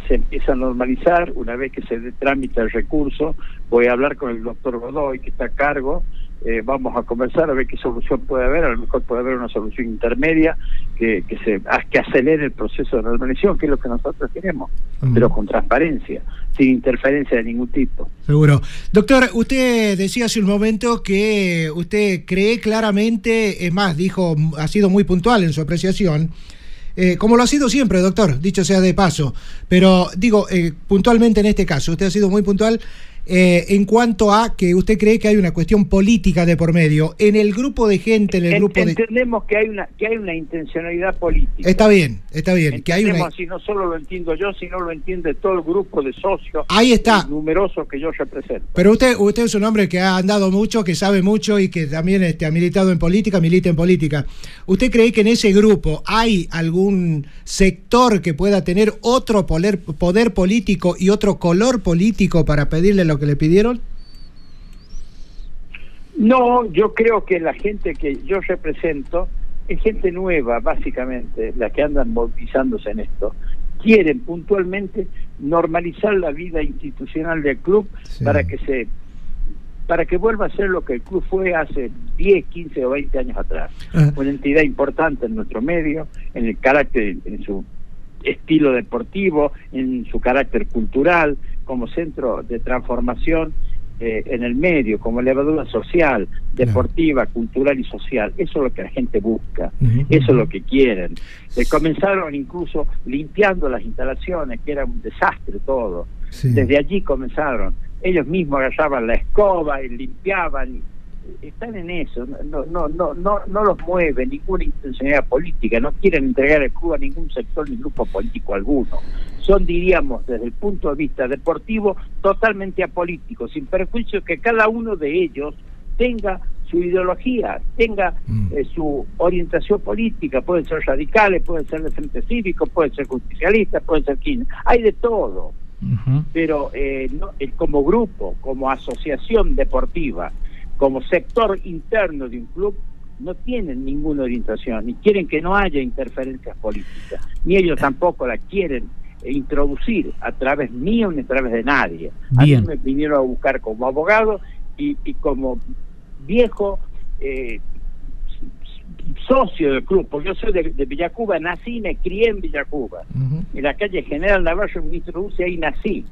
se empieza a normalizar, una vez que se dé trámite el recurso, voy a hablar con el doctor Godoy, que está a cargo. eh, vamos a conversar a ver qué solución puede haber. A lo mejor puede haber una solución intermedia que, que se que acelere el proceso de normalización, que es lo que nosotros queremos, Mm. pero con transparencia, sin interferencia de ningún tipo. Seguro. Doctor, usted decía hace un momento que usted cree claramente, es más, dijo, ha sido muy puntual en su apreciación, eh, como lo ha sido siempre, doctor, dicho sea de paso, pero digo, eh, puntualmente en este caso, usted ha sido muy puntual eh, en cuanto a que usted cree que hay una cuestión política de por medio. En el grupo de gente, en el grupo de... Entendemos que hay una que hay una intencionalidad política. Está bien, está bien, que hay una... Entendemos así, no solo lo entiendo yo, sino lo entiende todo el grupo de socios Ahí está. numerosos que yo represento. Pero usted, usted es un hombre que ha andado mucho, que sabe mucho y que también este, ha militado en política, milita en política. ¿Usted cree que en ese grupo hay algún sector que pueda tener otro poder, poder político y otro color político para pedirle lo que le pidieron? No, yo creo que la gente que yo represento es gente nueva, básicamente, la que andan movilizándose en esto. Quieren puntualmente normalizar la vida institucional del club Sí. para que se para que vuelva a ser lo que el club fue hace 10, 15 o 20 años atrás. Ah. Una entidad importante en nuestro medio, en el carácter, en su estilo deportivo, en su carácter cultural, como centro de transformación eh, en el medio, como levadura social, deportiva, cultural y social. Eso es lo que la gente busca, eso es lo que quieren. Eh, comenzaron incluso limpiando las instalaciones, que era un desastre todo. Sí. Desde allí comenzaron. Ellos mismos agarraban la escoba y limpiaban. Están en eso, no, no, no, no, no los mueve ninguna intencionalidad política, no quieren entregar el club a ningún sector ni grupo político alguno. Son, diríamos, desde el punto de vista deportivo, totalmente apolíticos, sin perjuicio que cada uno de ellos tenga su ideología, tenga eh, su orientación política, pueden ser radicales, pueden ser de frente cívico, pueden ser justicialistas, pueden ser quien, hay de todo. Pero eh, no- eh, como grupo, como asociación deportiva, como sector interno de un club, no tienen ninguna orientación, ni quieren que no haya interferencias políticas, ni ellos tampoco la quieren eh, introducir a través mío ni a través de nadie. A mí me vinieron a buscar como abogado y, y como viejo eh, socio del club, porque yo soy de, de Villacuba, nací y me crié en Villacuba, en la calle General Navarro, ministro Rusia, ahí nací,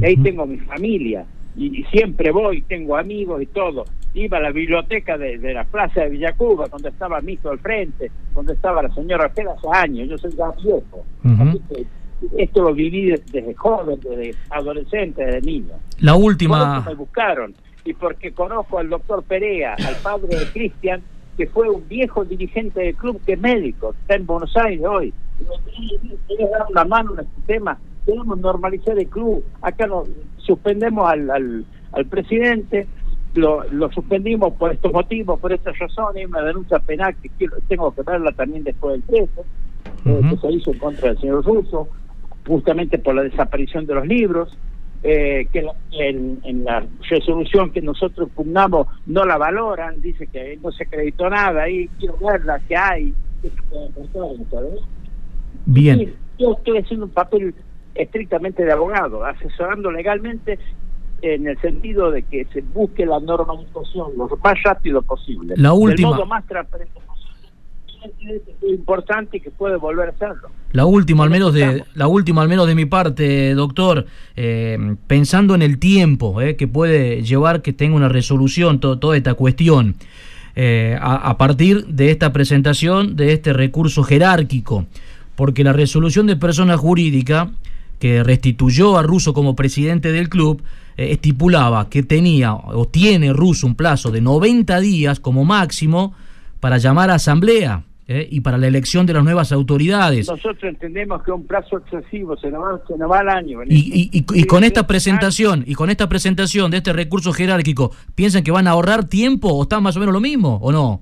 y ahí tengo mi familia, y, y siempre voy, tengo amigos y todo. Iba a la biblioteca de, de la plaza de Villacuba, donde estaba Mito al frente, donde estaba la señora Ortega hace años, yo soy ya viejo. Así que esto lo viví desde joven, desde adolescente, desde niño. La última. me buscaron. Y porque conozco al doctor Perea, al padre de Cristian, que fue un viejo dirigente del club que es médico, está en Buenos Aires hoy. Y me dice, ¿Querés dar una mano en este tema? Queremos normalizar el club. Acá nos suspendemos al, al, al presidente, lo, lo suspendimos por estos motivos, por estas razones, una denuncia penal que quiero, tengo que verla también después del 13, eh, que se hizo en contra del señor Russo, justamente por la desaparición de los libros, eh, que en, en la resolución que nosotros pugnamos no la valoran, dice que no se acreditó nada, ahí quiero verla, que hay, que se puede encontrar, ¿sabes? Bien. Yo estoy haciendo un papel estrictamente de abogado, asesorando legalmente en el sentido de que se busque la normalización lo más rápido posible. La última. Del modo más transparente posible. Es importante y que puede volver a hacerlo. La última, al menos de la última, al menos de mi parte, doctor, eh, pensando en el tiempo eh, que puede llevar que tenga una resolución to- toda esta cuestión, eh, a, a partir de esta presentación de este recurso jerárquico, porque la resolución de persona jurídica que restituyó a Russo como presidente del club eh, estipulaba que tenía o tiene Russo un plazo de 90 días como máximo para llamar a asamblea eh, y para la elección de las nuevas autoridades. Nosotros entendemos que un plazo excesivo se nos va, se nos va al año. Y, y- y- y con esta presentación y con esta presentación de este recurso jerárquico, ¿piensan que van a ahorrar tiempo o está más o menos lo mismo o no?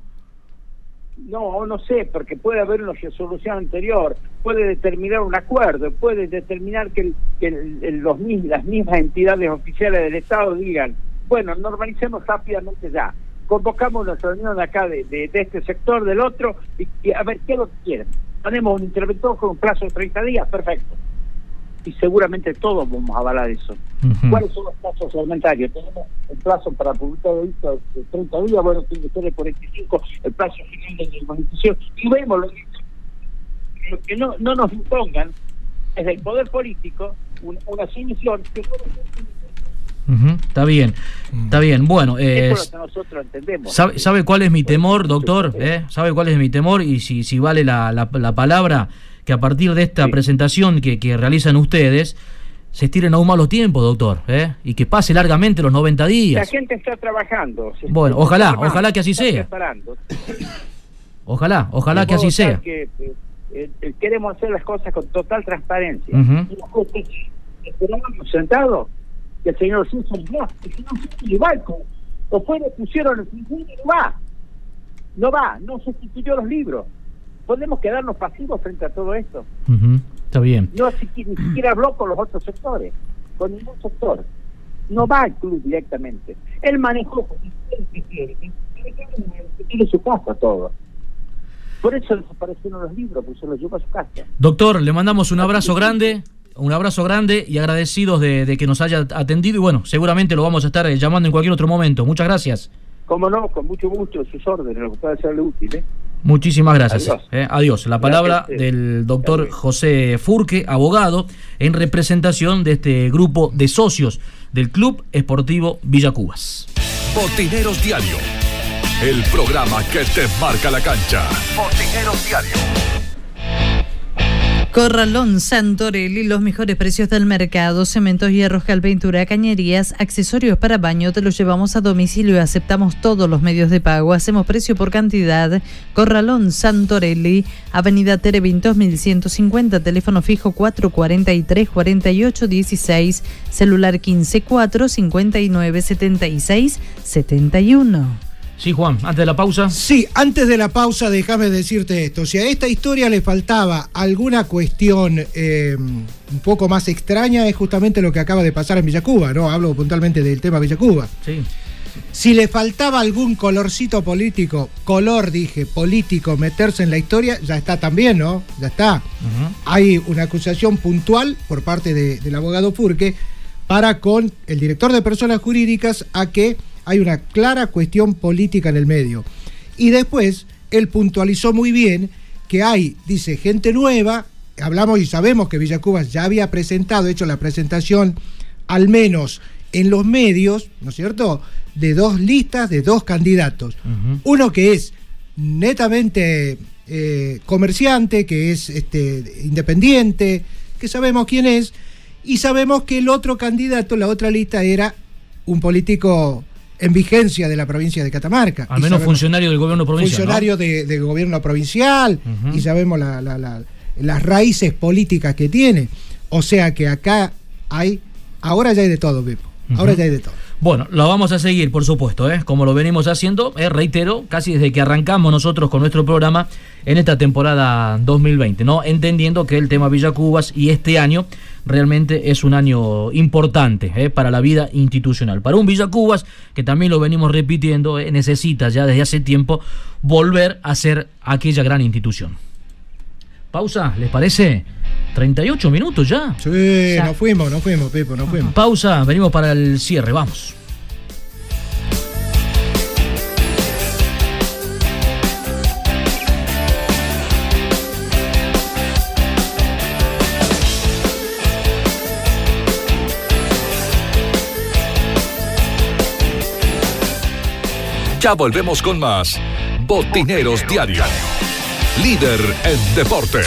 No, no sé, porque puede haber una resolución anterior, puede determinar un acuerdo, puede determinar que, las mismas entidades oficiales del Estado digan, bueno, normalicemos rápidamente ya, convocamos una reunión acá de, de- este sector, del otro, y, y a ver qué lo quieren. Ponemos un interventor con un plazo de 30 días, perfecto. Y seguramente todos vamos a avalar eso. ¿Cuáles son los plazos reglamentarios? Tenemos el plazo para publicar visto de 30 días, bueno, tiene que ser de 45, el plazo final de la organización. Y vemos lo que, lo que no, no nos impongan desde el poder político una, una sumisión que no Ujú, Está bien, está bien. Bueno, eh, es por lo que nosotros entendemos. ¿sabe, sabe cuál es mi temor, doctor? ¿Eh? ¿Sabe cuál es mi temor? Y si, si vale la, la- la palabra, que a partir de esta presentación que, que realizan ustedes, se estiren aún más los tiempos, doctor, ¿eh? y que pase largamente los 90 La días. gente está trabajando. Bueno, está ojalá, ojalá que así sea. preparando. Ojalá, ojalá que así sea. que, eh, eh, queremos hacer las cosas con total transparencia. La es que Esperábamos sentados que el señor Suso no, el señor al club. Los jueces pusieron el y no va. No va, no sustituyó los libros. Podemos quedarnos pasivos frente a todo esto. Ujú, Está bien. No ni siquiera habló con los otros sectores, con ningún sector. No va al club directamente. Él manejó que quiere, que tiene su casa todo. Por eso desaparecieron los libros, porque se los llevó a su casa. Doctor, le mandamos un abrazo grande, un abrazo grande y agradecidos de, de que nos haya atendido y bueno, seguramente lo vamos a estar eh, llamando en cualquier otro momento. Muchas gracias. Como no, con mucho gusto, sus órdenes, lo que pueda serle útil. ¿eh? Muchísimas gracias. Adiós. eh. Adiós. La palabra Gracias. del doctor José Furque, abogado, en representación de este grupo de socios del Club Esportivo Villa Cubas. Botineros Diario. El programa que te marca la cancha. Botineros Diario. Corralón Santorelli, los mejores precios del mercado, cementos, hierros, cal, pintura, cañerías, accesorios para baño, te los llevamos a domicilio aceptamos todos los medios de pago, hacemos precio por cantidad. Corralón Santorelli, Avenida Terevintos 1150, teléfono fijo 443 4816, celular 154 59 76 71. Sí, Juan, antes de la pausa. Sí, antes de la pausa déjame decirte esto. Si a esta historia le faltaba alguna cuestión eh, un poco más extraña, es justamente lo que acaba de pasar en Villacuba, ¿no? Hablo puntualmente del tema Villacuba. Sí. Si le faltaba algún colorcito político, color dije, político, meterse en la historia, ya está también, ¿no? Ya está. Hay una acusación puntual por parte de- del abogado Furque para con el director de personas jurídicas a que hay una clara cuestión política en el medio. Y después, él puntualizó muy bien que hay, dice, gente nueva, hablamos y sabemos que Villacubas ya había presentado, hecho la presentación, al menos en los medios, ¿no es cierto?, de dos listas de dos candidatos. Uno que es netamente eh, comerciante, que es este, independiente, que sabemos quién es, y sabemos que el otro candidato, la otra lista, era un político en vigencia de la provincia de Catamarca. Al menos funcionario del gobierno provincial. Funcionario del gobierno provincial, y sabemos las raíces políticas que tiene. O sea que acá hay, ahora ya hay de todo, Pepo. Ahora ya hay de todo. Bueno, lo vamos a seguir, por supuesto, ¿eh? como lo venimos haciendo, eh, reitero, casi desde que arrancamos nosotros con nuestro programa en esta temporada 2020, ¿no? Entendiendo que el tema Villa Cubas y este año realmente es un año importante ¿eh? para la vida institucional. Para un Villa Cubas, que también lo venimos repitiendo, ¿eh? necesita ya desde hace tiempo volver a ser aquella gran institución. Pausa, ¿les parece? 38 minutos ya. Sí, nos fuimos, nos fuimos, Pepo, nos fuimos. Pausa, venimos para el cierre, vamos. Ya volvemos con más Botineros Diario. Líder en deportes.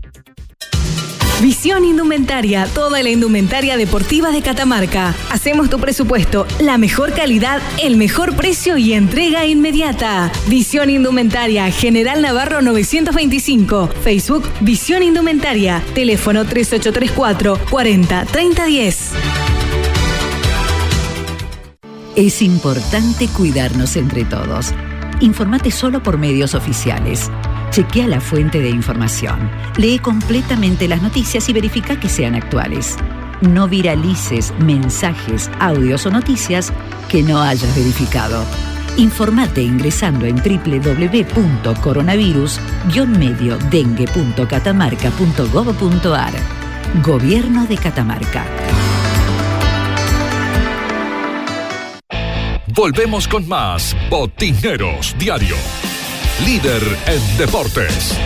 Visión Indumentaria, toda la indumentaria deportiva de Catamarca. Hacemos tu presupuesto, la mejor calidad, el mejor precio y entrega inmediata. Visión Indumentaria, General Navarro 925. Facebook Visión Indumentaria. Teléfono 3834 40 3010. Es importante cuidarnos entre todos. Informate solo por medios oficiales. Chequea la fuente de información. Lee completamente las noticias y verifica que sean actuales. No viralices mensajes, audios o noticias que no hayas verificado. Informate ingresando en www.coronavirus-mediodengue.catamarca.gov.ar. Gobierno de Catamarca. Volvemos con más Botineros Diario. Líder en deportes.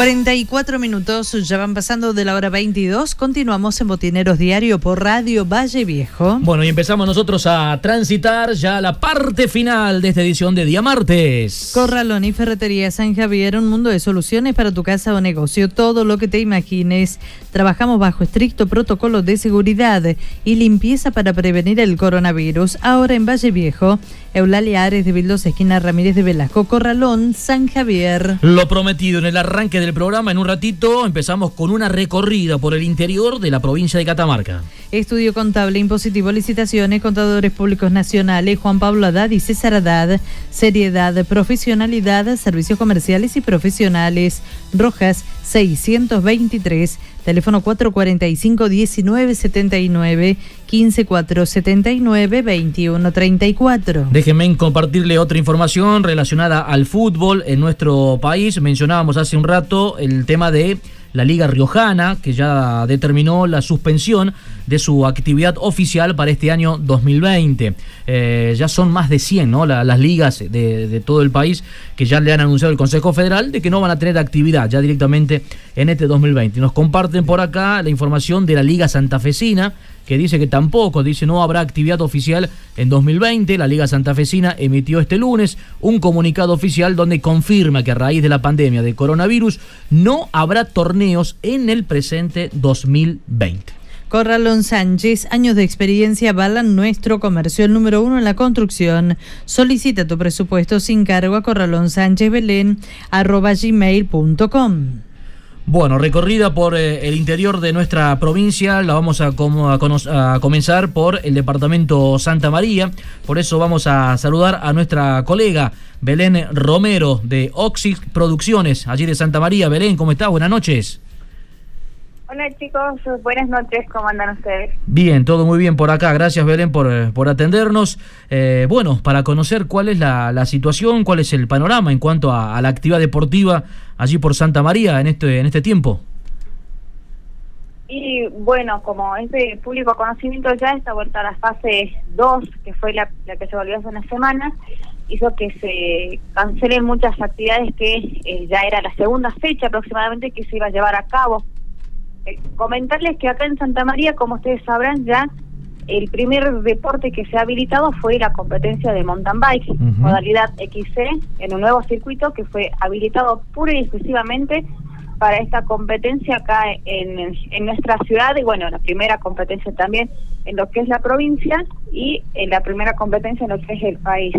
45 44 minutos, ya van pasando de la hora 22. Continuamos en Botineros Diario por Radio Valle Viejo. Bueno, y empezamos nosotros a transitar ya la parte final de esta edición de Día Martes. Corralón y Ferretería San Javier, un mundo de soluciones para tu casa o negocio. Todo lo que te imagines. Trabajamos bajo estricto protocolo de seguridad y limpieza para prevenir el coronavirus. Ahora en Valle Viejo, Eulalia Ares de Vildos, esquina Ramírez de Velasco, Corralón, San Javier. Lo prometido en el arranque del programa, en un ratito empezamos con una recorrida por el interior de la provincia de Catamarca. Estudio contable, impositivo, licitaciones, contadores públicos nacionales, Juan Pablo Haddad y César Haddad, seriedad, profesionalidad, servicios comerciales y profesionales, Rojas 623 Teléfono 445-1979, 15479-2134. Déjenme compartirle otra información relacionada al fútbol en nuestro país. Mencionábamos hace un rato el tema de la Liga Riojana, que ya determinó la suspensión de su actividad oficial para este año 2020. Eh, ya son más de 100 ¿no? las ligas de, de, todo el país que ya le han anunciado el Consejo Federal de que no van a tener actividad ya directamente en este 2020. Nos comparten por acá la información de la Liga Santafesina que dice que tampoco, dice no habrá actividad oficial en 2020. La Liga Santafesina emitió este lunes un comunicado oficial donde confirma que a raíz de la pandemia de coronavirus no habrá torneos en el presente 2020. Corralón Sánchez, años de experiencia avalan nuestro comercio, el número uno en la construcción. Solicita tu presupuesto sin cargo a Corralón Sánchez Belén arroba gmail.com. Bueno, recorrida por eh, el interior de nuestra provincia, la vamos a, a, a, comenzar por el departamento Santa María. Por eso vamos a saludar a nuestra colega Belén Romero de Oxix Producciones, allí de Santa María. Belén, ¿cómo estás? Buenas noches. Hola chicos, buenas noches, ¿cómo andan ustedes? Bien, todo muy bien por acá, gracias Belén por, eh, por atendernos. Eh, bueno, para conocer cuál es la, la, situación, cuál es el panorama en cuanto a, a, la actividad deportiva allí por Santa María en este, en este tiempo. Y bueno, como es de público conocimiento ya, esta vuelta a la fase 2, que fue la, la que se volvió hace una semana, hizo que se cancelen muchas actividades que eh, ya era la segunda fecha aproximadamente que se iba a llevar a cabo eh, comentarles que acá en Santa María, como ustedes sabrán, ya el primer deporte que se ha habilitado fue la competencia de mountain bike, modalidad XC, en un nuevo circuito que fue habilitado pura y exclusivamente para esta competencia acá en, en nuestra ciudad y bueno, la primera competencia también en lo que es la provincia y en la primera competencia en lo que es el país.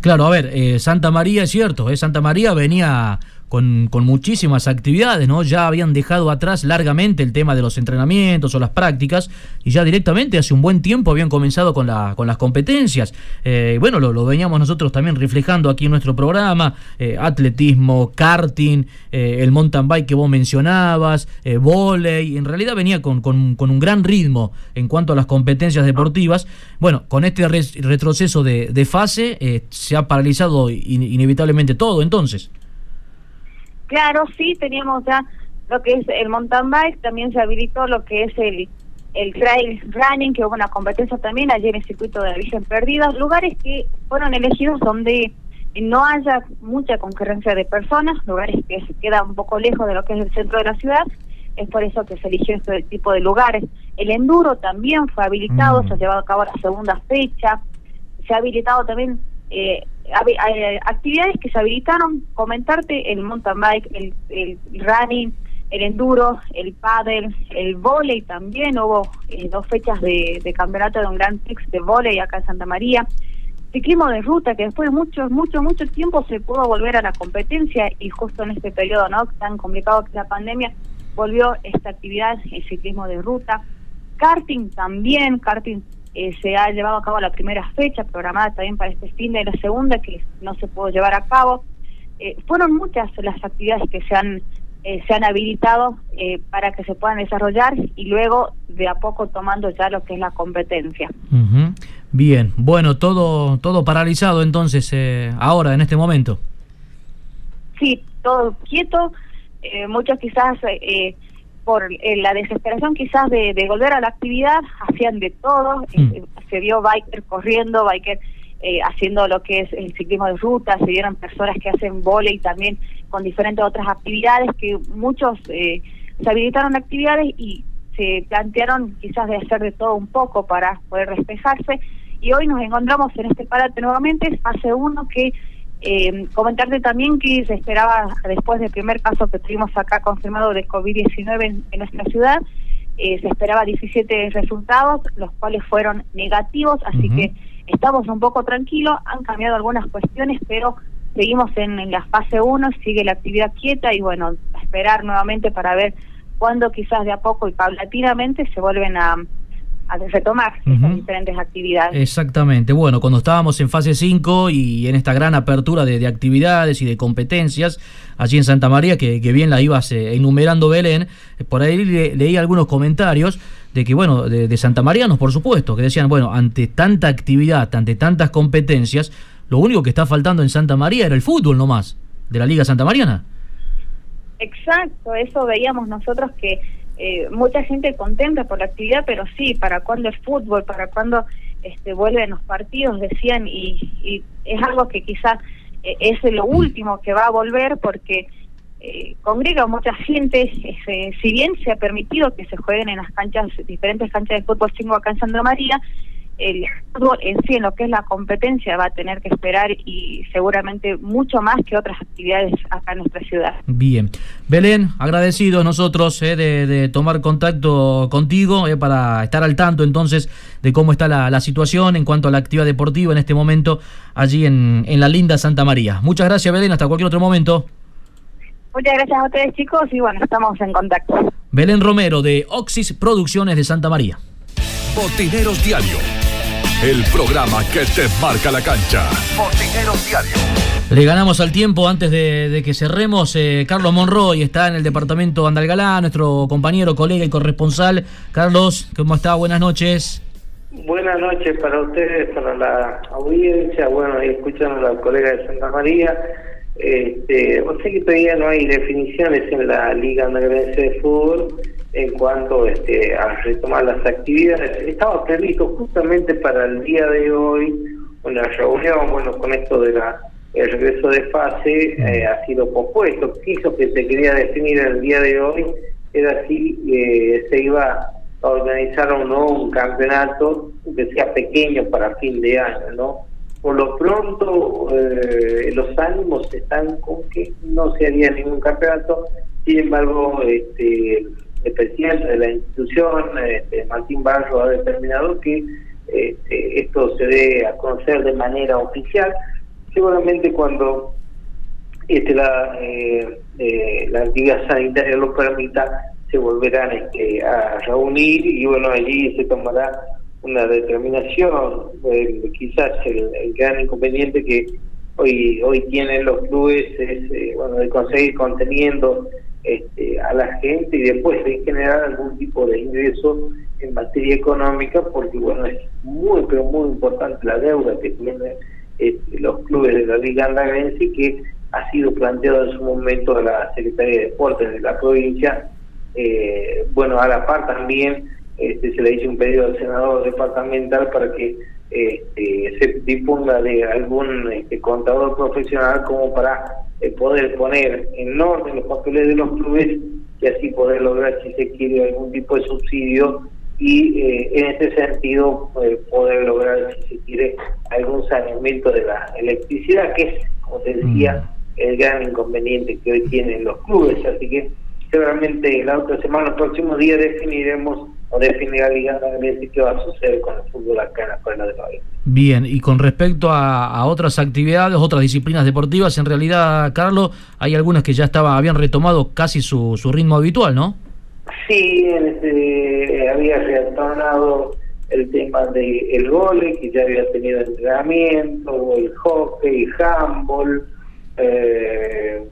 Claro, a ver, eh, Santa María es cierto, eh, Santa María venía con, con, muchísimas actividades, ¿no? Ya habían dejado atrás largamente el tema de los entrenamientos o las prácticas y ya directamente hace un buen tiempo habían comenzado con, la, con las competencias. Eh, bueno, lo, veníamos nosotros también reflejando aquí en nuestro programa, eh, atletismo, karting, eh, el mountain bike que vos mencionabas, eh, volei, en realidad venía con, con, un gran ritmo en cuanto a las competencias deportivas. Bueno, con este retroceso de, de fase se ha paralizado in inevitablemente todo entonces. Claro, sí, teníamos ya lo que es el mountain bike, también se habilitó lo que es el, el trail running, que hubo una competencia también allí en el circuito de la Virgen Perdida, lugares que fueron elegidos donde no haya mucha concurrencia de personas, lugares que se quedan un poco lejos de lo que es el centro de la ciudad, es por eso que se eligió este tipo de lugares. El enduro también fue habilitado, mm. se ha llevado a cabo la segunda fecha, se ha habilitado también eh, actividades que se habilitaron, comentarte el mountain bike, el, running, el enduro, el paddle, el volei también, hubo eh, dos fechas de, campeonato de un Gran Prix de volei acá en Santa María, ciclismo de ruta que después de mucho, mucho, mucho tiempo se pudo volver a la competencia y justo en este periodo no tan complicado que la pandemia volvió esta actividad, el ciclismo de ruta, karting también, karting eh, se ha llevado a cabo la primera fecha programada también para este fin de la segunda que no se pudo llevar a cabo. Eh, fueron muchas las actividades que se han eh, se han habilitado para que se puedan desarrollar y luego de a poco tomando ya lo que es la competencia. Bien, bueno, todo todo paralizado entonces ahora en este momento. Sí, todo quieto. muchos quizás por eh, la desesperación quizás de, volver a la actividad, hacían de todo, mm. eh, se vio biker corriendo, biker eh, haciendo lo que es el ciclismo de ruta, se vieron personas que hacen volei también con diferentes otras actividades, que muchos se habilitaron actividades y se plantearon quizás de hacer de todo un poco para poder despejarse y hoy nos encontramos en este parate nuevamente, fase uno que eh, comentarte también que se esperaba, después del primer caso que tuvimos acá confirmado de COVID-19 en, nuestra ciudad, eh, se esperaba 17 resultados, los cuales fueron negativos, así que estamos un poco tranquilos, han cambiado algunas cuestiones, pero seguimos en, en la fase 1, sigue la actividad quieta y bueno, a esperar nuevamente para ver cuándo quizás de a poco y paulatinamente se vuelven a retomar estas diferentes actividades. Exactamente. Bueno, cuando estábamos en fase 5 y en esta gran apertura de, actividades y de competencias allí en Santa María, que, bien la ibas eh, enumerando Belén, eh, por ahí leí algunos comentarios de que, bueno, de, de santamarianos, por supuesto, que decían, bueno, ante tanta actividad, ante tantas competencias, lo único que está faltando en Santa María era el fútbol nomás, de la Liga Santa Mariana. Exacto, eso veíamos nosotros que eh, mucha gente contenta por la actividad, pero sí, ¿para cuándo el fútbol? ¿Para cuándo este, vuelven los partidos? Decían, y, es algo que quizás eh, es lo último que va a volver porque eh, congrega mucha gente, si bien se ha permitido que se jueguen en las canchas, diferentes canchas de fútbol 5 acá en Santa María, el fútbol en sí, en lo que es la competencia, va a tener que esperar y seguramente mucho más que otras actividades acá en nuestra ciudad. Bien. Belén, agradecidos nosotros eh, de, tomar contacto contigo eh, para estar al tanto entonces de cómo está la, situación en cuanto a la actividad deportiva en este momento allí en, en la linda Santa María. Muchas gracias, Belén. Hasta cualquier otro momento. Muchas gracias a ustedes, chicos, y bueno, estamos en contacto. Belén Romero, de Oxis Producciones de Santa María. Botineros Diario el programa que te marca la cancha. Botineros Diario. Le ganamos al tiempo antes de, que cerremos. Eh, Carlos Monroy está en el departamento Andalgalá, nuestro compañero, colega y corresponsal. Carlos, ¿cómo está? Buenas noches. Buenas noches para ustedes, para la audiencia, bueno, y escuchando a la colega de Santa María. Este, sé que todavía no hay definiciones en la Liga Andalgalá de Fútbol en cuanto este, a retomar las actividades. Estaba previsto justamente para el día de hoy una reunión, bueno, con esto de la el regreso de fase eh, ha sido pospuesto. Eso que se quería definir el día de hoy era si eh, se iba a organizar o no un campeonato que sea pequeño para fin de año, ¿no? Por lo pronto, eh, los ánimos están con que no se haría ningún campeonato, sin embargo, este, el presidente de la institución, este, Martín Barro, ha determinado que este, esto se dé a conocer de manera oficial. Seguramente cuando este, la, eh, eh, la actividad sanitaria lo permita, se volverán este, a reunir y bueno, allí se tomará una determinación. Eh, quizás el, gran inconveniente que hoy hoy tienen los clubes es eh, bueno de conseguir conteniendo este, a la gente y después de generar algún tipo de ingreso en materia económica porque bueno es muy pero muy importante la deuda que tienen este, los clubes de la Liga Andalense que ha sido planteado en su momento a la Secretaría de Deportes de la provincia. Eh, bueno a la par también este, se le hizo un pedido al senador departamental para que este, se disponga de algún este, contador profesional como para poder poner en orden los papeles de los clubes y así poder lograr, si se quiere, algún tipo de subsidio y eh, en ese sentido eh, poder lograr, si se quiere, algún saneamiento de la electricidad, que es, como te decía, mm. el gran inconveniente que hoy tienen los clubes. Así que seguramente la otra semana, el próximo día, definiremos o definir la Liga qué va a suceder con el fútbol acá en la Escuela de Bahía. Bien, y con respecto a, otras actividades, otras disciplinas deportivas, en realidad, Carlos, hay algunas que ya estaba, habían retomado casi su, su ritmo habitual, ¿no? Sí, este, había retornado el tema del el gole, que ya había tenido entrenamiento, el hockey, el handball, eh,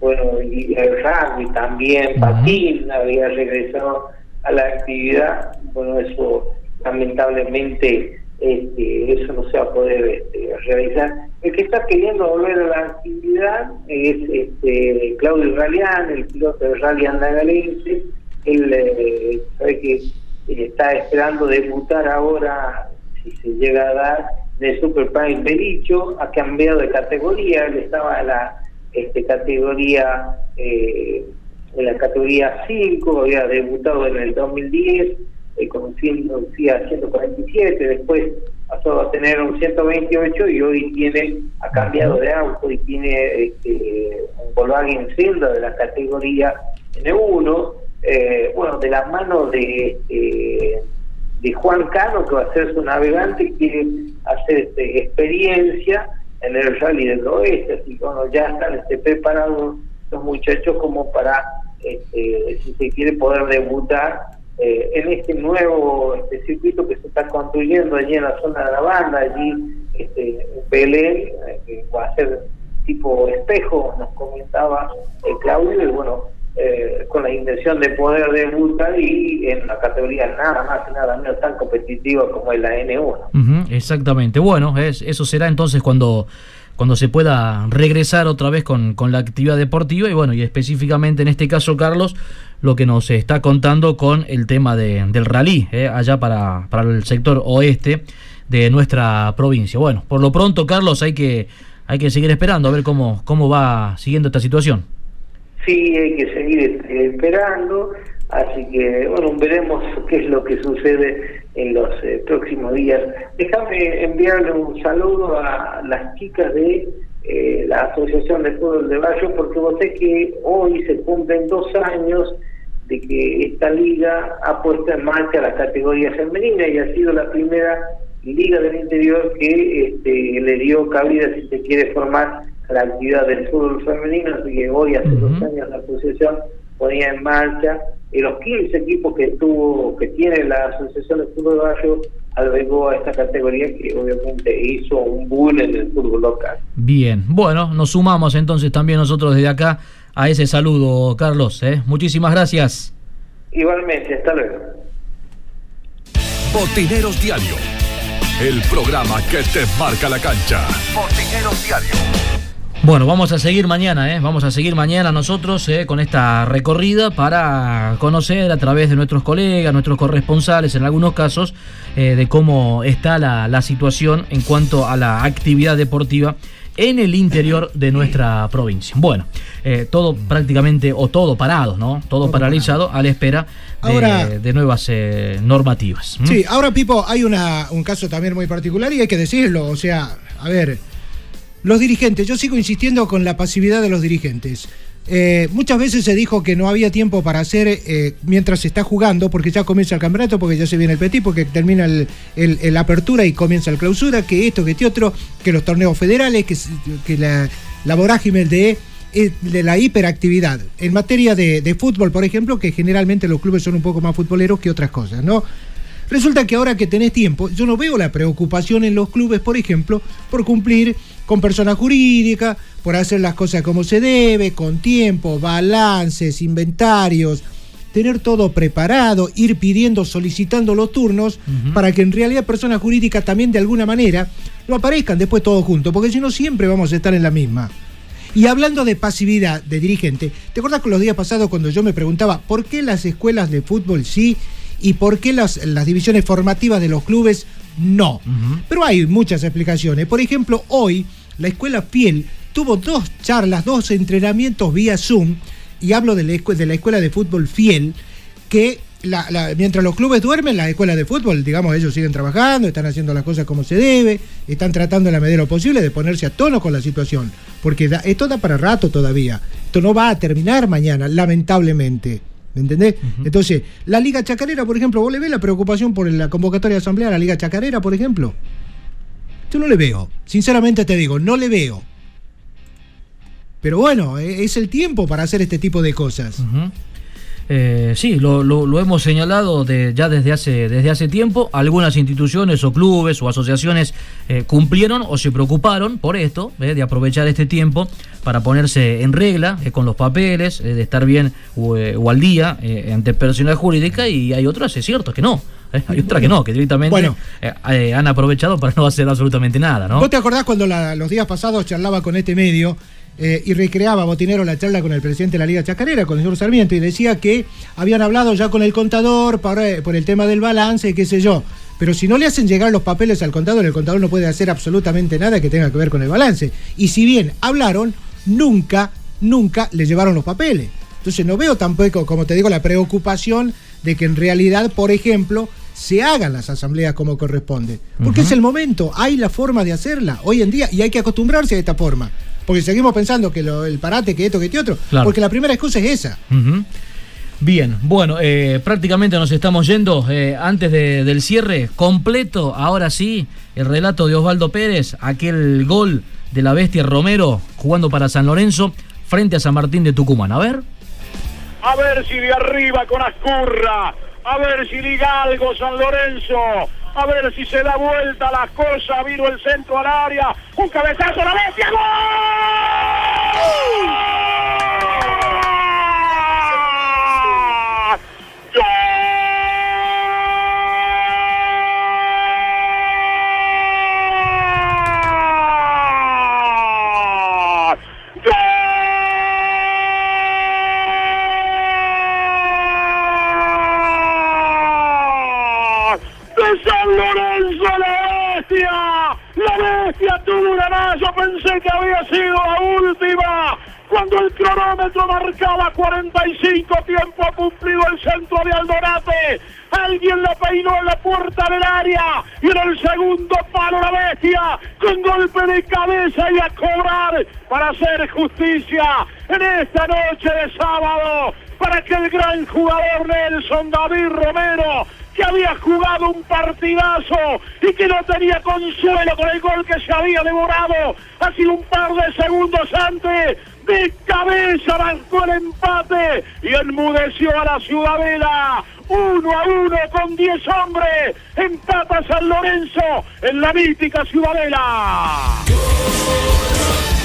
bueno, y el rugby también, patín, había regresado a la actividad, bueno, eso lamentablemente este, eso no se va a poder este, realizar. El que está queriendo volver a la actividad es este, Claudio Galeán, el piloto de Rally Andagalense. Él eh, sabe que está esperando debutar ahora, si se llega a dar, de Super Prime Bericho, ha cambiado de categoría, él estaba en la este, categoría eh, en la categoría 5, había debutado en el 2010 eh, con un 147, después pasó a tener un 128 y hoy tiene ha cambiado de auto y tiene este, un Volkswagen Zelda de la categoría N1, eh, bueno, de la mano de, este, de Juan Cano, que va a ser su navegante, quiere hacer este, experiencia en el rally del oeste, así que bueno, ya están este, preparados los muchachos como para, este, si se quiere, poder debutar eh, en este nuevo este, circuito que se está construyendo allí en la zona de la banda, allí este, Belén, eh, que va a ser tipo espejo, nos comentaba el Claudio, y bueno, eh, con la intención de poder debutar y en la categoría nada más y nada menos tan competitiva como es la N1. exactamente, bueno, es, eso será entonces cuando cuando se pueda regresar otra vez con, con, la actividad deportiva y bueno, y específicamente en este caso, Carlos, lo que nos está contando con el tema de, del rally, eh, allá para, para el sector oeste de nuestra provincia. Bueno, por lo pronto, Carlos, hay que, hay que seguir esperando a ver cómo, cómo va siguiendo esta situación. Sí, hay que seguir esperando. Así que, bueno, veremos qué es lo que sucede en los eh, próximos días. Déjame enviarle un saludo a las chicas de eh, la Asociación de Fútbol de Barrio, porque vos sé que hoy se cumplen dos años de que esta liga ha puesto en marcha la categoría femenina y ha sido la primera liga del interior que este, le dio cabida, si se quiere formar, la actividad del fútbol femenino, así que hoy, hace dos años, la asociación ponía en marcha y los 15 equipos que tuvo que tiene la Asociación de Fútbol de Barrio albergó a esta categoría que obviamente hizo un boom en el fútbol local. Bien, bueno, nos sumamos entonces también nosotros desde acá a ese saludo, Carlos. ¿eh? Muchísimas gracias. Igualmente, hasta luego. Botineros Diario, el programa que te marca la cancha. Botineros Diario. Bueno, vamos a seguir mañana, ¿eh? vamos a seguir mañana nosotros ¿eh? con esta recorrida para conocer a través de nuestros colegas, nuestros corresponsales en algunos casos, eh, de cómo está la, situación en cuanto a la actividad deportiva en el interior de nuestra provincia. Bueno, eh, todo prácticamente o todo parado, ¿no? Todo, paralizado a la espera de, nuevas normativas. Sí, ahora Pipo, hay una, un caso también muy particular y hay que decirlo, o sea, a ver los dirigentes, yo sigo insistiendo con la pasividad de los dirigentes. Eh, muchas veces se dijo que no había tiempo para hacer eh, mientras se está jugando, porque ya comienza el campeonato, porque ya se viene el petit, porque termina el, apertura y comienza el clausura, que esto, que este otro, que los torneos federales, que, la, la vorágine de eh, de la hiperactividad. En materia de fútbol, por ejemplo, que generalmente los clubes son un poco más futboleros que otras cosas, ¿no? Resulta que ahora que tenés tiempo, yo no veo la preocupación en los clubes, por ejemplo, por cumplir con personas jurídicas, por hacer las cosas como se debe, con tiempo, balances, inventarios, tener todo preparado, ir pidiendo, solicitando los turnos, para que en realidad personas jurídicas también de alguna manera lo aparezcan después todos juntos, porque si no siempre vamos a estar en la misma. Y hablando de pasividad de dirigente, ¿te acuerdas con los días pasados cuando yo me preguntaba por qué las escuelas de fútbol sí y por qué las, las divisiones formativas de los clubes no? Pero hay muchas explicaciones. Por ejemplo, hoy la escuela Fiel tuvo dos charlas, dos entrenamientos vía Zoom, y hablo de la, de la escuela de fútbol Fiel, que la- la- mientras los clubes duermen, las escuelas de fútbol, digamos, ellos siguen trabajando, están haciendo las cosas como se debe, están tratando en la medida de lo posible de ponerse a tono con la situación, porque da- esto da para rato todavía, esto no va a terminar mañana, lamentablemente. ¿Me entendés? Entonces, la Liga Chacarera, por ejemplo, ¿vos le ves la preocupación por la convocatoria de asamblea a la Liga Chacarera, por ejemplo? Yo no le veo, sinceramente te digo, no le veo. Pero bueno, e- es el tiempo para hacer este tipo de cosas. Eh, sí, lo, lo- lo hemos señalado de- ya desde hace, desde hace tiempo. Algunas instituciones o clubes o asociaciones eh, cumplieron o se preocuparon por esto, eh, de aprovechar este tiempo para ponerse en regla eh, con los papeles, eh, de estar bien o, o al día ante personal jurídica y hay otras, es cierto, que no. hay otras que no, que directamente Bueno. han aprovechado para no hacer absolutamente nada, ¿no? ¿Vos te acordás cuando la- los días pasados charlaba con este medio eh, y recreaba Botinero la charla con el presidente de la Liga Chacarera, con el señor Sarmiento, y decía que habían hablado ya con el contador para- por el tema del balance, qué sé yo. Pero si no le hacen llegar los papeles al contador, el contador no puede hacer absolutamente nada que tenga que ver con el balance. Y si bien hablaron, nunca, nunca le llevaron los papeles. Entonces no veo tampoco, como te digo, la preocupación de que en realidad, por ejemplo, se hagan las asambleas como corresponde. Porque es el momento, hay la forma de hacerla hoy en día y hay que acostumbrarse a esta forma. Porque seguimos pensando que lo- el parate, que esto, que este otro. Claro. Porque la primera excusa es esa. Bien, bueno, eh, prácticamente nos estamos yendo. eh, antes de- del cierre, completo, ahora sí, el relato de Osvaldo Pérez, aquel gol de la bestia Romero jugando para San Lorenzo frente a San Martín de Tucumán. A ver. A ver si de arriba con Ascurra. A ver si liga algo San Lorenzo. A ver si se da vuelta la cosa. Vino el centro al área. Un cabezazo a la bestia. ¡Gol! Pensé que había sido la última. Cuando el cronómetro marcaba 45 tiempo ha cumplido el centro de Aldorate. Alguien la peinó en la puerta del área. Y en el segundo palo la bestia. Con golpe de cabeza y a cobrar para hacer justicia en esta noche de sábado. Para que el gran jugador Nelson David Romero que había jugado un partidazo y que no tenía consuelo con el gol que se había devorado. Ha sido un par de segundos antes. De cabeza arrancó el empate y enmudeció a la Ciudadela. Uno a uno con 10 hombres. Empata San Lorenzo en la mítica Ciudadela.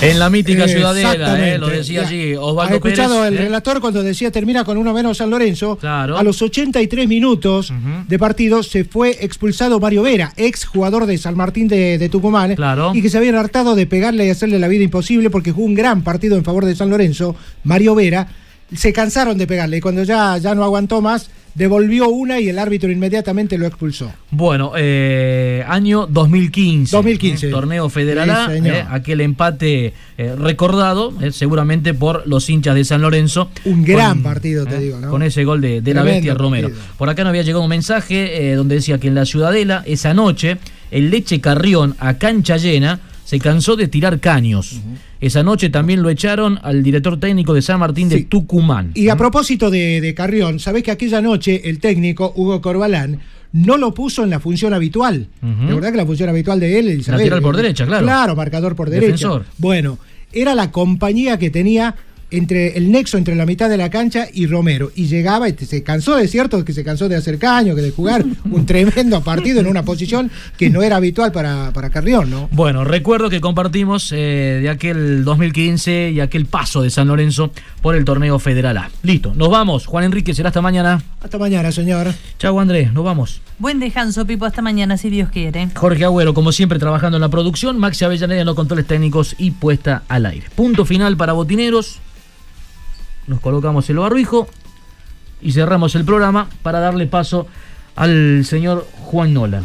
En la mítica Ciudadela, eh, lo decía ¿Has Osvaldo escuchado Pérez. el eh? relator cuando decía termina con uno menos San Lorenzo? Claro. A los 83 minutos de partido se fue expulsado Mario Vera, ex jugador de San Martín de, de Tucumán. Y que se habían hartado de pegarle y hacerle la vida imposible porque jugó un gran partido en favor de San Lorenzo, Mario Vera. Se cansaron de pegarle y cuando ya, ya no aguantó más, devolvió una y el árbitro inmediatamente lo expulsó. Bueno, eh, año 2015. 2015. eh, torneo federal A, Sí, eh, aquel empate eh, recordado, seguramente por los hinchas de San Lorenzo. Un gran con, partido, te digo, ¿no? Con ese gol de, de la bestia Romero. partido. Por acá nos había llegado un mensaje donde decía que en la Ciudadela, esa noche, el Leche Carrión, a cancha llena, se cansó de tirar caños. Esa noche también lo echaron al director técnico de San Martín de Tucumán. Y a propósito de, de Carrión, sabés que aquella noche el técnico, Hugo Corbalán, no lo puso en la función habitual. Ujú. La verdad que la función habitual de él, Elizabeth, Lateral por derecha, claro. Claro, marcador por derecha. Defensor. Bueno, era la compañía que tenía entre el nexo entre la mitad de la cancha y Romero. Y llegaba y se cansó, de cierto, que se cansó de hacer caño, que de jugar un tremendo partido en una posición que no era habitual para, para Carrión, ¿no? Bueno, recuerdo que compartimos eh, de aquel 2015 y aquel paso de San Lorenzo por el torneo Federal A. Listo, nos vamos. Juan Enrique, será hasta mañana. Hasta mañana, señor. Chau, Andrés, nos vamos. Buen descanso, Pipo, hasta mañana, si Dios quiere. Jorge Agüero, como siempre, trabajando en la producción. Maxi Avellaneda en los controles técnicos y puesta al aire. Punto final para Botineros. Nos colocamos el barbijo y cerramos el programa para darle paso al señor Juan Nola.